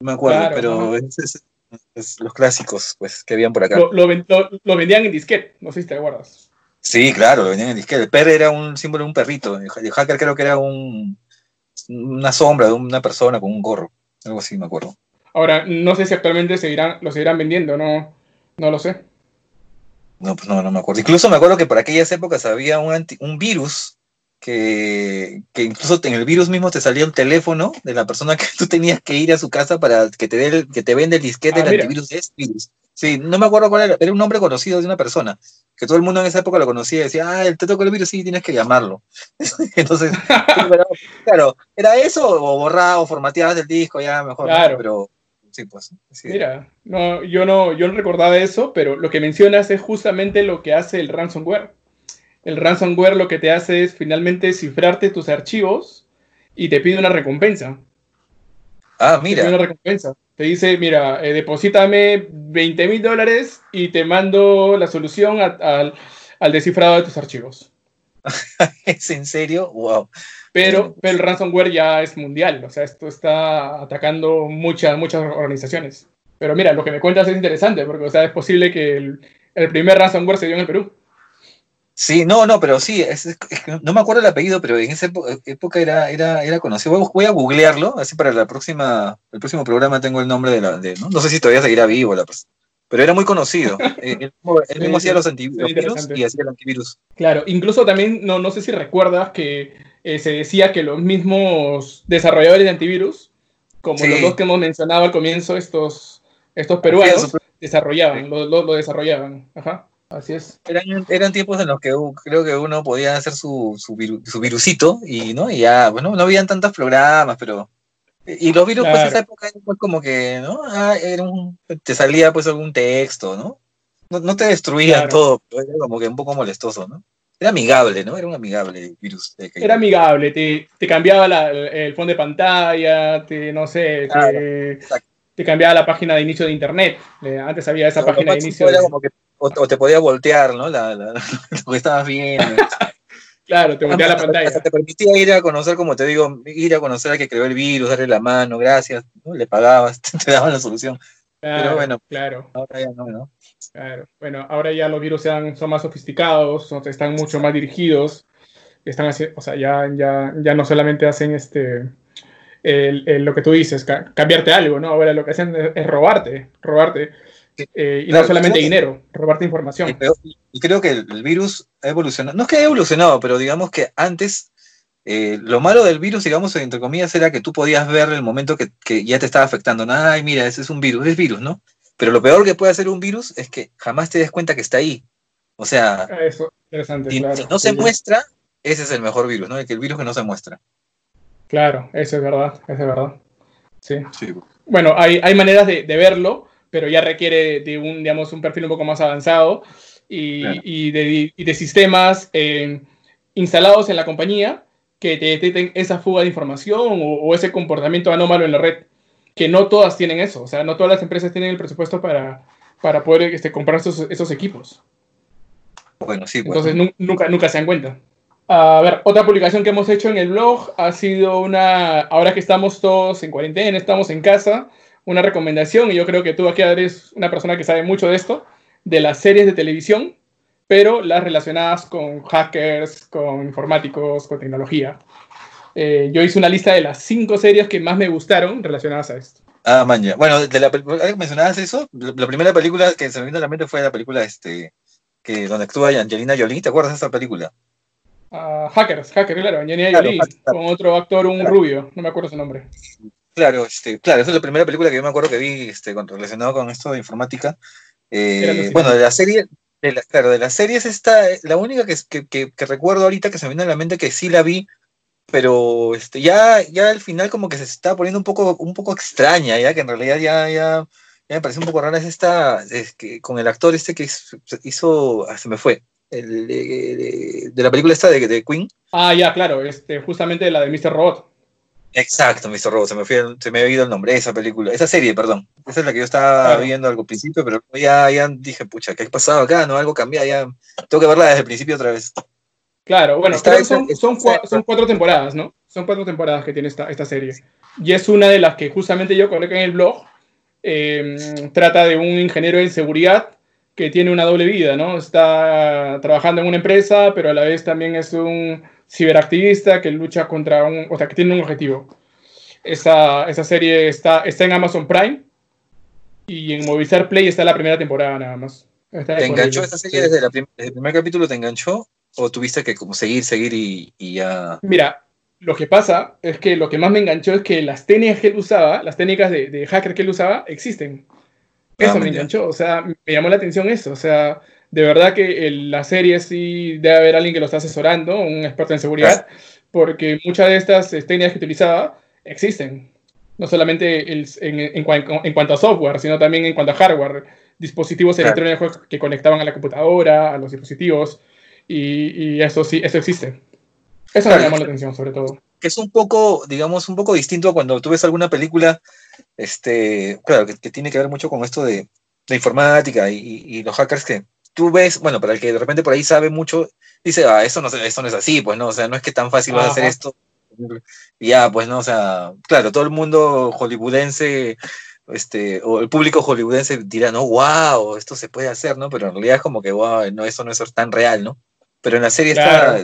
No me acuerdo, pero es, los clásicos pues, que habían por acá. Lo, lo, vendían en disquete, no sé si te acuerdas. Sí, claro, lo vendían en disquete. El PER era un símbolo de un perrito. El hacker creo que era un, una sombra de una persona con un gorro. Algo así, me acuerdo. Ahora, no sé si actualmente seguirán, lo seguirán vendiendo, no, no lo sé. No, pues no, no me acuerdo. Incluso me acuerdo que por aquellas épocas había un, un virus que, que, incluso en el virus mismo te salía un teléfono de la persona que tú tenías que ir a su casa para que te, dé que te vende el disquete ah, del antivirus es virus. Sí, no me acuerdo cuál era, era un nombre conocido de una persona, que todo el mundo en esa época lo conocía y decía, ah, el virus, sí, tienes que llamarlo. Entonces, claro, ¿era eso o borrado, o formateabas el disco, ya mejor, claro. pero sí, pues. Mira, no, yo no, yo no recordaba eso, pero lo que mencionas es justamente lo que hace el ransomware. El ransomware lo que te hace es finalmente cifrarte tus archivos y te pide una recompensa. Ah, mira. Una recompensa. Te dice, mira, eh, deposítame 20 mil dólares y te mando la solución al, al descifrado de tus archivos. ¿Es en serio? Wow. Pero, pero, el ransomware ya es mundial, o sea, esto está atacando muchas, muchas organizaciones. Pero mira, lo que me cuentas es interesante, porque o sea, es posible que el, el primer ransomware se dio en el Perú. Sí, no, no, pero sí, no me acuerdo el apellido, pero en esa época era, era, era conocido. Voy, a googlearlo, así para la próxima, el próximo programa tengo el nombre de la, de, ¿no? no sé si todavía seguirá vivo la persona. Pero era muy conocido. Eh, él, mismo, hacía los antivirus y hacía el antivirus. Claro, incluso también, no, no sé si recuerdas que eh, se decía que los mismos desarrolladores de antivirus, como los dos que hemos mencionado al comienzo, estos, estos peruanos, desarrollaban, lo, lo, desarrollaban. Ajá. Así es. Eran, eran, tiempos en los que creo que uno podía hacer su, su, su virusito y, ¿no? y ya, bueno, no habían tantos programas, pero y los virus, pues, esa época era pues, como que, ¿no? Ah, era un, te salía, pues, algún texto, ¿no? No, no te destruía todo, pero era como que un poco molestoso, ¿no? Era amigable, ¿no? Era un amigable virus. Era amigable, te, te cambiaba la, el fondo de pantalla, te, no sé, te, te, cambiaba la página de inicio de internet. Antes había esa página de inicio. Era como que, o, te podía voltear, ¿no? La, la, lo que estabas viendo. Claro, te voltea la pantalla. te permitía ir a conocer, como te digo, ir a conocer al que creó el virus, darle la mano, gracias, le pagabas, te daban la solución. Pero bueno, claro. ahora ya no, ¿no? Claro, bueno, ahora ya los virus son, más sofisticados, están mucho más dirigidos, están o sea, ya, ya, ya no solamente hacen este, lo que tú dices, cambiarte algo, ¿no? Ahora lo que hacen es robarte, robarte. Eh, y no solamente dinero, robarte información. Y creo que el virus ha evolucionado. No es que haya evolucionado, pero digamos que antes eh, lo malo del virus, digamos, entre comillas, era que tú podías ver el momento que, que, ya te estaba afectando. Ay, mira, ese es un virus, es virus, ¿no? Pero lo peor que puede hacer un virus es que jamás te des cuenta que está ahí. O sea, ah, Eso, interesante, si, no se muestra, ese es el mejor virus, ¿no? El, que el virus que no se muestra. Claro, eso es verdad, eso es verdad. Sí. Bueno, hay, hay maneras de, de verlo pero ya requiere de un, digamos, un perfil un poco más avanzado y, y, de, y de, sistemas eh, instalados en la compañía que te detecten esa fuga de información o, ese comportamiento anómalo en la red, que no todas tienen eso, o sea, no todas las empresas tienen el presupuesto para, para poder este, comprar esos, esos equipos. Bueno, sí. Entonces nunca, nunca se dan cuenta. A ver, otra publicación que hemos hecho en el blog ha sido una, ahora que estamos todos en cuarentena, estamos en casa, una recomendación, y yo creo que tú aquí eres una persona que sabe mucho de esto, de las series de televisión, pero las relacionadas con hackers, con informáticos, con tecnología. Eh, yo hice una lista de las cinco series que más me gustaron relacionadas a esto. Ah, maña. Bueno, de la que mencionabas eso, la primera película que se me vino a la mente fue la película este, que, donde actúa Angelina Jolie. ¿Te acuerdas de esa película? Uh, hackers, Hackers, claro, Angelina Jolie, con otro actor, un rubio, no me acuerdo su nombre. Claro, este, claro, esa es la primera película que yo me acuerdo que vi este, relacionado con esto de informática. Eh, bueno, de la serie, de la, claro, de las series esta, la única que, que, que, recuerdo ahorita que se me viene a la mente que sí la vi, pero este, ya, ya al final como que se está poniendo un poco, un poco extraña, ya que en realidad ya, ya, ya me parece un poco rara es esta, es que con el actor este que hizo, ah, se me fue, el, de, la película esta de, de, Queen. Ah, ya, claro, este, justamente la de Mr. Robot. Exacto, Mr. Robot, se me, fue, se me ha oído el nombre, esa película, esa serie, perdón. Esa es la que yo estaba viendo al principio, pero ya, ya dije, pucha, ¿qué ha pasado acá? No, algo cambia, ya tengo que verla desde el principio otra vez. Claro, bueno, son, son, son, cuatro temporadas, ¿no? Son cuatro temporadas que tiene esta, esta serie. Y es una de las que justamente yo coloqué en el blog. Em, trata de un ingeniero en seguridad que tiene una doble vida, ¿no? Está trabajando en una empresa, pero a la vez también es un ciberactivista que lucha contra un, o sea, que tiene un objetivo. Esa, esa serie está, está en Amazon Prime y en Movistar Play está la primera temporada nada más. ¿Te enganchó esta serie desde, desde, el primer capítulo? ¿Te enganchó? ¿O tuviste que como seguir, seguir y, ya...? Mira, lo que pasa es que lo que más me enganchó es que las técnicas que él usaba, las técnicas de, hacker que él usaba, existen. Eso ah, me enganchó, o sea, me llamó la atención eso, o sea, de verdad que la serie sí debe haber alguien que lo está asesorando, un experto en seguridad, porque muchas de estas técnicas que utilizaba existen. No solamente en, en, cuanto a software, sino también en cuanto a hardware, dispositivos electrónicos que conectaban a la computadora, a los dispositivos, y, eso sí, eso existe. Eso me llamó la atención, sobre todo. Que es un poco, digamos, un poco distinto a cuando tú ves alguna película, este, claro, que, tiene que ver mucho con esto de, de informática y, los hackers que tú ves, bueno, para el que de repente por ahí sabe mucho, dice, ah, esto no, esto no es así, pues no, o sea, no es que tan fácil vas a hacer esto. ya, pues no, o sea, claro, todo el mundo hollywoodense este, o el público hollywoodense dirá, no, wow, esto se puede hacer, ¿no? Pero en realidad es como que, wow, no, eso no es tan real, ¿no? Pero en la serie está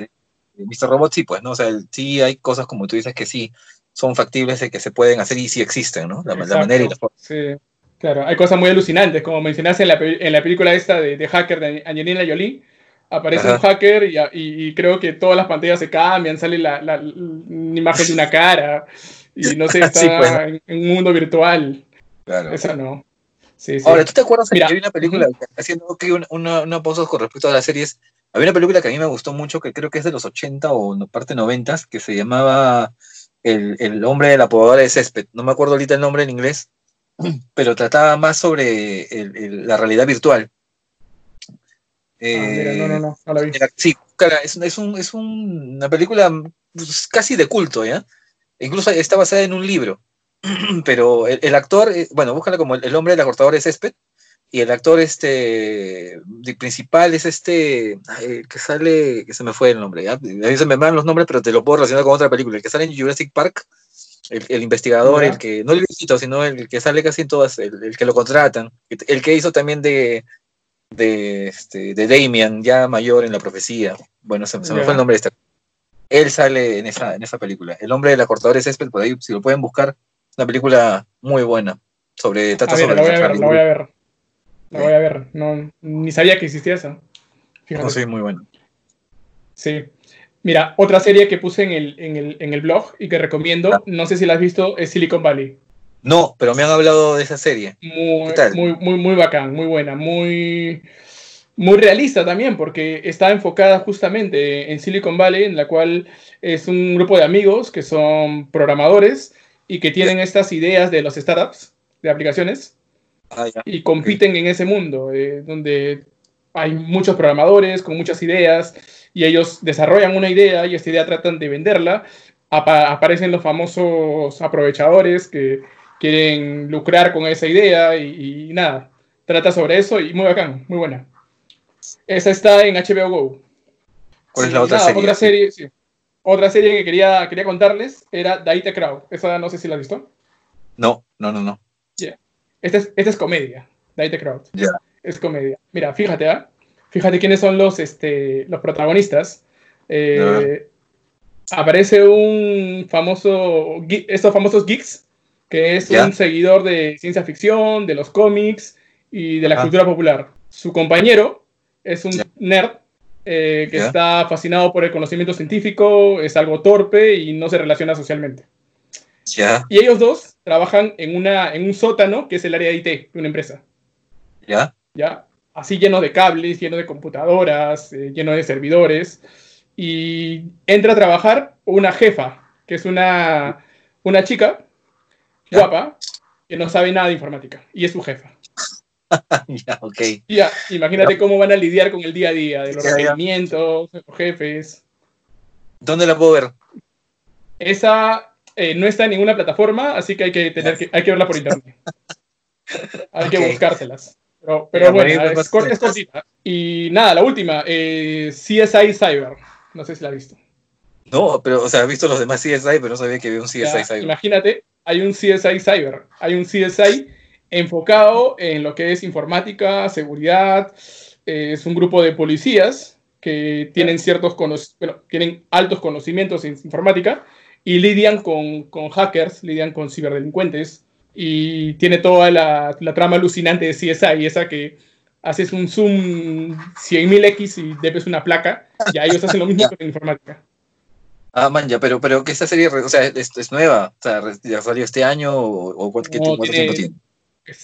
Mr. Robot, sí, pues, ¿no? O sea, sí hay cosas como tú dices que sí son factibles de que se pueden hacer y sí existen, ¿no? La, manera y la forma. Sí, claro, hay cosas muy alucinantes, como mencionaste en la, en la película esta de, de, hacker de Angelina Jolie, aparece un hacker y, y, creo que todas las pantallas se cambian, sale la, la, imagen de una cara y no sé, está pues, en, un mundo virtual. Claro. Esa no. Sí, sí. Ahora, ¿tú te acuerdas que hay una película, haciendo una, una pausa con respecto a las series, había una película que a mí me gustó mucho, que creo que es de los 80 o parte 90, que se llamaba el, el, hombre de la podadora de césped. No me acuerdo ahorita el nombre en inglés, pero trataba más sobre la realidad virtual. Ah, no, no, no, no la vi. sí, es, es, un, es una película pues, casi de culto, ¿ya? Incluso está basada en un libro. pero el, actor, eh, bueno, búscala como el, hombre de la cortadora de césped, y el actor este principal es este que sale que se me fue el nombre ¿ya? a mí se me van los nombres pero te lo puedo relacionar con otra película el que sale en Jurassic Park el, investigador el que no el viejito sino el que sale casi en todas el, que lo contratan el que hizo también de de, este, de Damien ya mayor en la profecía bueno se, me fue el nombre de este él sale en esa en esa película el hombre de la cortadora de césped por ahí si lo pueden buscar una película muy buena sobre trata sobre voy a ver, voy a ver la voy a ver. No, ni sabía que existía esa. No, sí, muy bueno. Sí. Mira, otra serie que puse en el, en el, en el blog y que recomiendo, ah. no sé si la has visto, es Silicon Valley. No, pero me han hablado de esa serie. Muy, muy, muy, muy bacán, muy buena, muy, muy realista también, porque está enfocada justamente en Silicon Valley, en la cual es un grupo de amigos que son programadores y que tienen estas ideas de los startups, de aplicaciones, Ah, y compiten en ese mundo, eh, donde hay muchos programadores con muchas ideas y ellos desarrollan una idea y esta idea tratan de venderla. aparecen los famosos aprovechadores que quieren lucrar con esa idea y, nada, trata sobre eso y muy bacán, muy buena. Esa está en HBO Go. ¿Cuál es la otra serie? Otra serie, sí. Otra serie que quería, quería contarles era Daita Crowd. Esa no sé si la has visto. No, no, no, no. Esta, es, esta es comedia, Date Crowd. Es comedia. Mira, fíjate, ¿ah? Fíjate quiénes son los, este, los protagonistas. Eh, aparece un famoso, estos famosos geeks, que es un seguidor de ciencia ficción, de los cómics y de la cultura popular. Su compañero es un nerd eh, que está fascinado por el conocimiento científico, es algo torpe y no se relaciona socialmente. Y ellos dos trabajan en, una, en un sótano que es el área de IT de una empresa. ¿Ya? ¿Ya? Así lleno de cables, lleno de computadoras, eh, lleno de servidores. Y entra a trabajar una jefa, que es una, una chica guapa, que no sabe nada de informática. Y es su jefa. ya, ok. Ya, imagínate cómo van a lidiar con el día a día, de los requerimientos, de los jefes. ¿Dónde la puedo ver? Esa eh, no está en ninguna plataforma, así que hay que, tener que, hay que verla por internet. hay que buscárselas. Pero, pero bueno, es, cortita. Y nada, la última, eh, CSI Cyber. No sé si la has visto. No, pero, o sea, he visto los demás CSI, pero no sabía que había un CSI Cyber. Imagínate, hay un CSI Cyber. Hay un CSI enfocado en lo que es informática, seguridad. Eh, es un grupo de policías que tienen ciertos bueno, tienen altos conocimientos en informática y lidian con, con hackers, lidian con ciberdelincuentes y tiene toda la, la, trama alucinante de CSI, esa que haces un zoom 100.000x y debes una placa, y ellos hacen lo mismo con informática. Ah, man, ya, pero, pero que esta serie, o sea, es, es nueva, o sea, ya salió este año o, cuánto, tiempo tiene?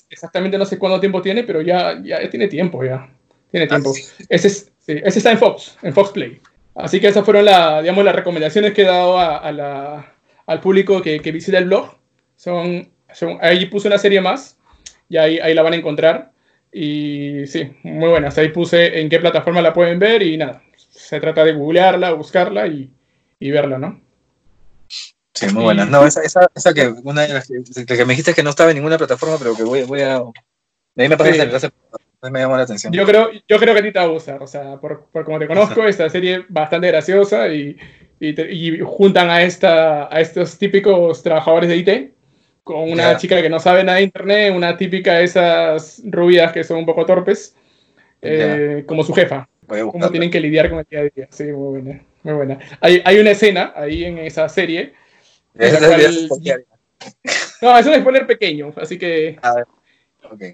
Exactamente no sé cuánto tiempo tiene, pero ya, ya tiene tiempo, ya. Tiene ah, tiempo. ese, ese está en Fox, en Fox Play. Así que esas fueron la, digamos, las recomendaciones que he dado a, la, al público que, que, visita el blog. Son, ahí puse una serie más y ahí, ahí la van a encontrar. Y sí, muy buenas. Ahí puse en qué plataforma la pueden ver y nada. Se trata de googlearla, buscarla y, y verla, ¿no? Sí, muy buena. No, esa, esa, esa que, una de las que, me dijiste que no estaba en ninguna plataforma, pero que voy, voy a. De ahí me parece me llamó la atención. Yo creo, yo creo que a ti te va a gustar, o sea, por, por como te conozco, esta serie bastante graciosa y, y, juntan a, esta, a estos típicos trabajadores de IT con una chica que no sabe nada de internet, una típica de esas rubias que son un poco torpes, eh, como su jefa. Cómo tienen que lidiar con el día a día. Sí, muy buena. Muy buena. Hay, hay una escena ahí en esa serie. No, es un spoiler pequeño, así que. A ver.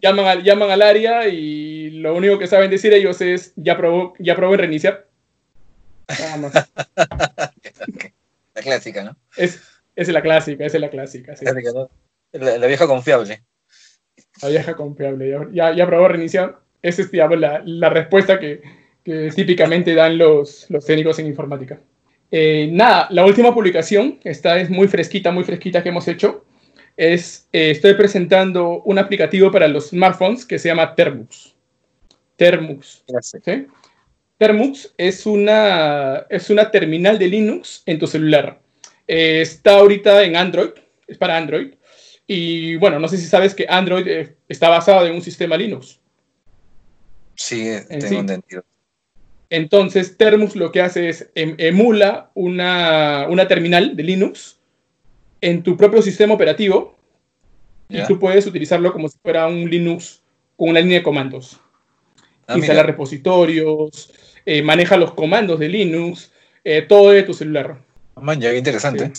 Llaman, al, llaman al área y lo único que saben decir ellos es ya probó, ya probó en reiniciar. Vamos. La clásica, ¿no? Es, es la clásica, es la clásica. la, vieja confiable. La vieja confiable. Ya, ya probó reiniciar. Esa es la, la, respuesta que, que, típicamente dan los, los técnicos en informática. Eh, nada, la última publicación, esta es muy fresquita, muy fresquita que hemos hecho es, eh, estoy presentando un aplicativo para los smartphones que se llama Termux. Termux. Termux es una, es una terminal de Linux en tu celular. Eh, está ahorita en Android, es para Android. Y bueno, no sé si sabes que Android eh, está basado en un sistema Linux. Sí, tengo entendido. Entonces, Termux lo que hace es em, emula una, una terminal de Linux en tu propio sistema operativo y tú puedes utilizarlo como si fuera un Linux con una línea de comandos. Ah, Instala repositorios, eh, maneja los comandos de Linux, eh, todo de tu celular. Man, ya, interesante.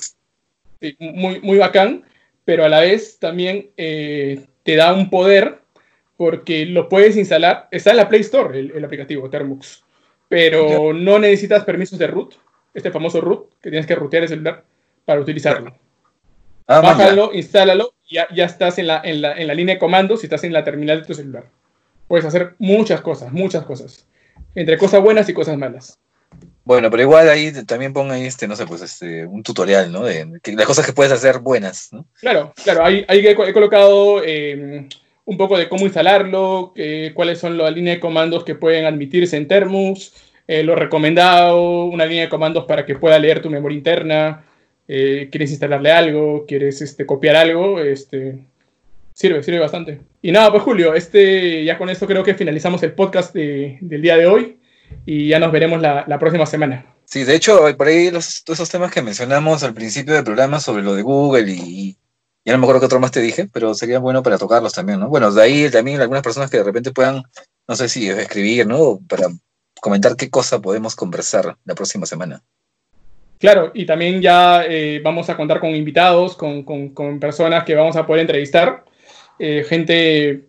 muy, muy bacán, pero a la vez también eh, te da un poder porque lo puedes instalar. Está en la Play Store el, aplicativo Termux, pero no necesitas permisos de root, este famoso root que tienes que rootear el celular para utilizarlo. Ah, Bájalo, instálalo y ya, ya estás en la, en, la, en la, línea de comandos y estás en la terminal de tu celular. Puedes hacer muchas cosas, muchas cosas. Entre cosas buenas y cosas malas. Bueno, pero igual ahí también pongo ahí, este, no sé, pues este, un tutorial, ¿no? De, las cosas que puedes hacer buenas, ¿no? Claro, claro. Ahí, he, colocado em, un poco de cómo instalarlo, cuáles son las líneas de comandos que pueden admitirse en Termus, eh, lo recomendado, una línea de comandos para que pueda leer tu memoria interna, eh, quieres instalarle algo, quieres este, copiar algo, este, sirve, sirve bastante. Y nada, pues Julio, este, ya con esto creo que finalizamos el podcast del día de hoy y ya nos veremos la, próxima semana. Sí, de hecho, por ahí los, todos esos temas que mencionamos al principio del programa sobre lo de Google y, Ya no me acuerdo qué otro más te dije, pero sería bueno para tocarlos también, ¿no? Bueno, de ahí también algunas personas que de repente puedan, no sé si escribir, ¿no? Para comentar qué cosa podemos conversar la próxima semana. Claro, y también ya eh, vamos a contar con invitados, con, personas que vamos a poder entrevistar. Eh, gente,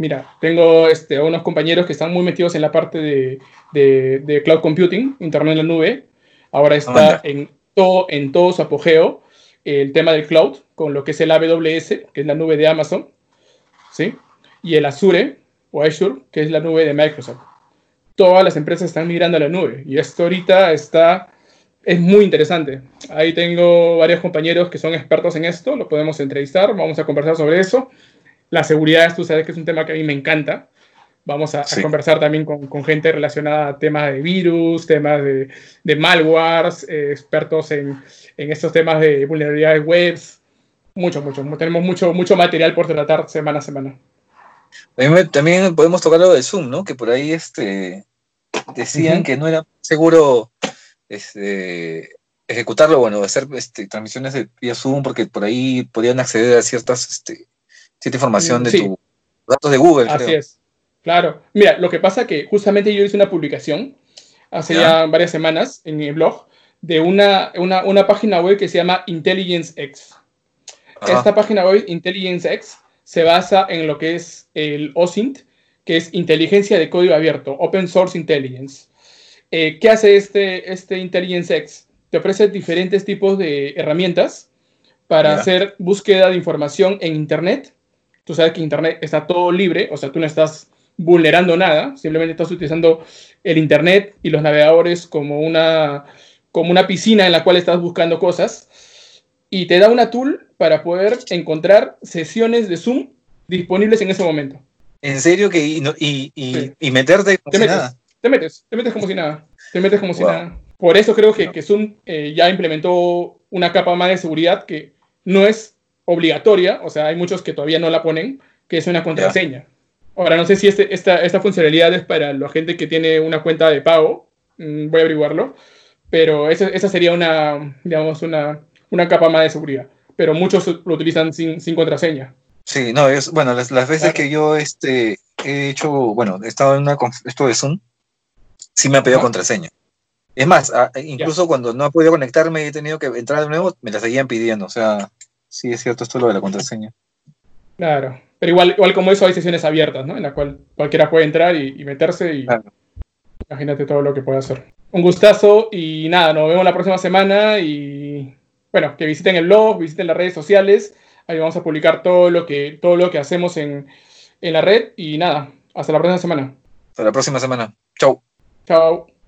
mira, tengo este, unos compañeros que están muy metidos en la parte de, cloud computing, Internet en la nube. Ahora está en, todo, en todo su apogeo el tema del cloud, con lo que es el AWS, que es la nube de Amazon, ¿sí? Y el Azure, o Azure, que es la nube de Microsoft. Todas las empresas están migrando a la nube y esto ahorita está es muy interesante. Ahí tengo varios compañeros que son expertos en esto, lo podemos entrevistar, vamos a conversar sobre eso. La seguridad, tú sabes que es un tema que a mí me encanta. Vamos a, conversar también con, gente relacionada a temas de virus, temas de, de malwares, eh, expertos en, en, estos temas de vulnerabilidades webs. Mucho, mucho. Tenemos mucho, mucho material por tratar semana a semana. También podemos tocar lo de Zoom, ¿no? Que por ahí este, decían que no era seguro este, ejecutarlo, bueno, hacer este, transmisiones de vía Zoom, porque por ahí podían acceder a ciertas, este, cierta información de tus datos de Google. Así es. Claro. Mira, lo que pasa que justamente yo hice una publicación hace ya, varias semanas en mi blog de una, una, página web que se llama Intelligence X. Esta página web, Intelligence X, se basa en lo que es el OSINT, que es inteligencia de código abierto, Open Source Intelligence. Eh, ¿Qué hace este, este Intelligence X? Te ofrece diferentes tipos de herramientas para hacer búsqueda de información en Internet. Tú sabes que Internet está todo libre, o sea, tú no estás vulnerando nada, simplemente estás utilizando el Internet y los navegadores como una, como una piscina en la cual estás buscando cosas. Y te da una tool para poder encontrar sesiones de Zoom disponibles en ese momento. ¿En serio que y, y, meterte como si nada? te metes, te metes como si nada. Te metes como si nada. Por eso creo que, que Zoom eh, ya implementó una capa más de seguridad que no es obligatoria, o sea, hay muchos que todavía no la ponen, que es una contraseña. Ahora, no sé si este, esta, esta funcionalidad es para la gente que tiene una cuenta de pago, mm, voy a averiguarlo, pero esa, esa sería una, digamos, una, una capa más de seguridad. Pero muchos lo utilizan sin, sin contraseña. Sí, no, es, bueno, las, las veces que yo este, he hecho, bueno, he estado en una, esto de Zoom, sí me ha pedido contraseña. Es más, incluso cuando no he podido conectarme y he tenido que entrar de nuevo, me la seguían pidiendo. O sea, sí es cierto esto lo de la contraseña. Claro, pero igual, igual como eso hay sesiones abiertas, ¿no? En la cual cualquiera puede entrar y, meterse y imagínate todo lo que puede hacer. Un gustazo y nada, nos vemos la próxima semana y bueno, que visiten el blog, visiten las redes sociales. Ahí vamos a publicar todo lo que, todo lo que hacemos en, en la red y nada, hasta la próxima semana. Hasta la próxima semana. Chau. Ciao.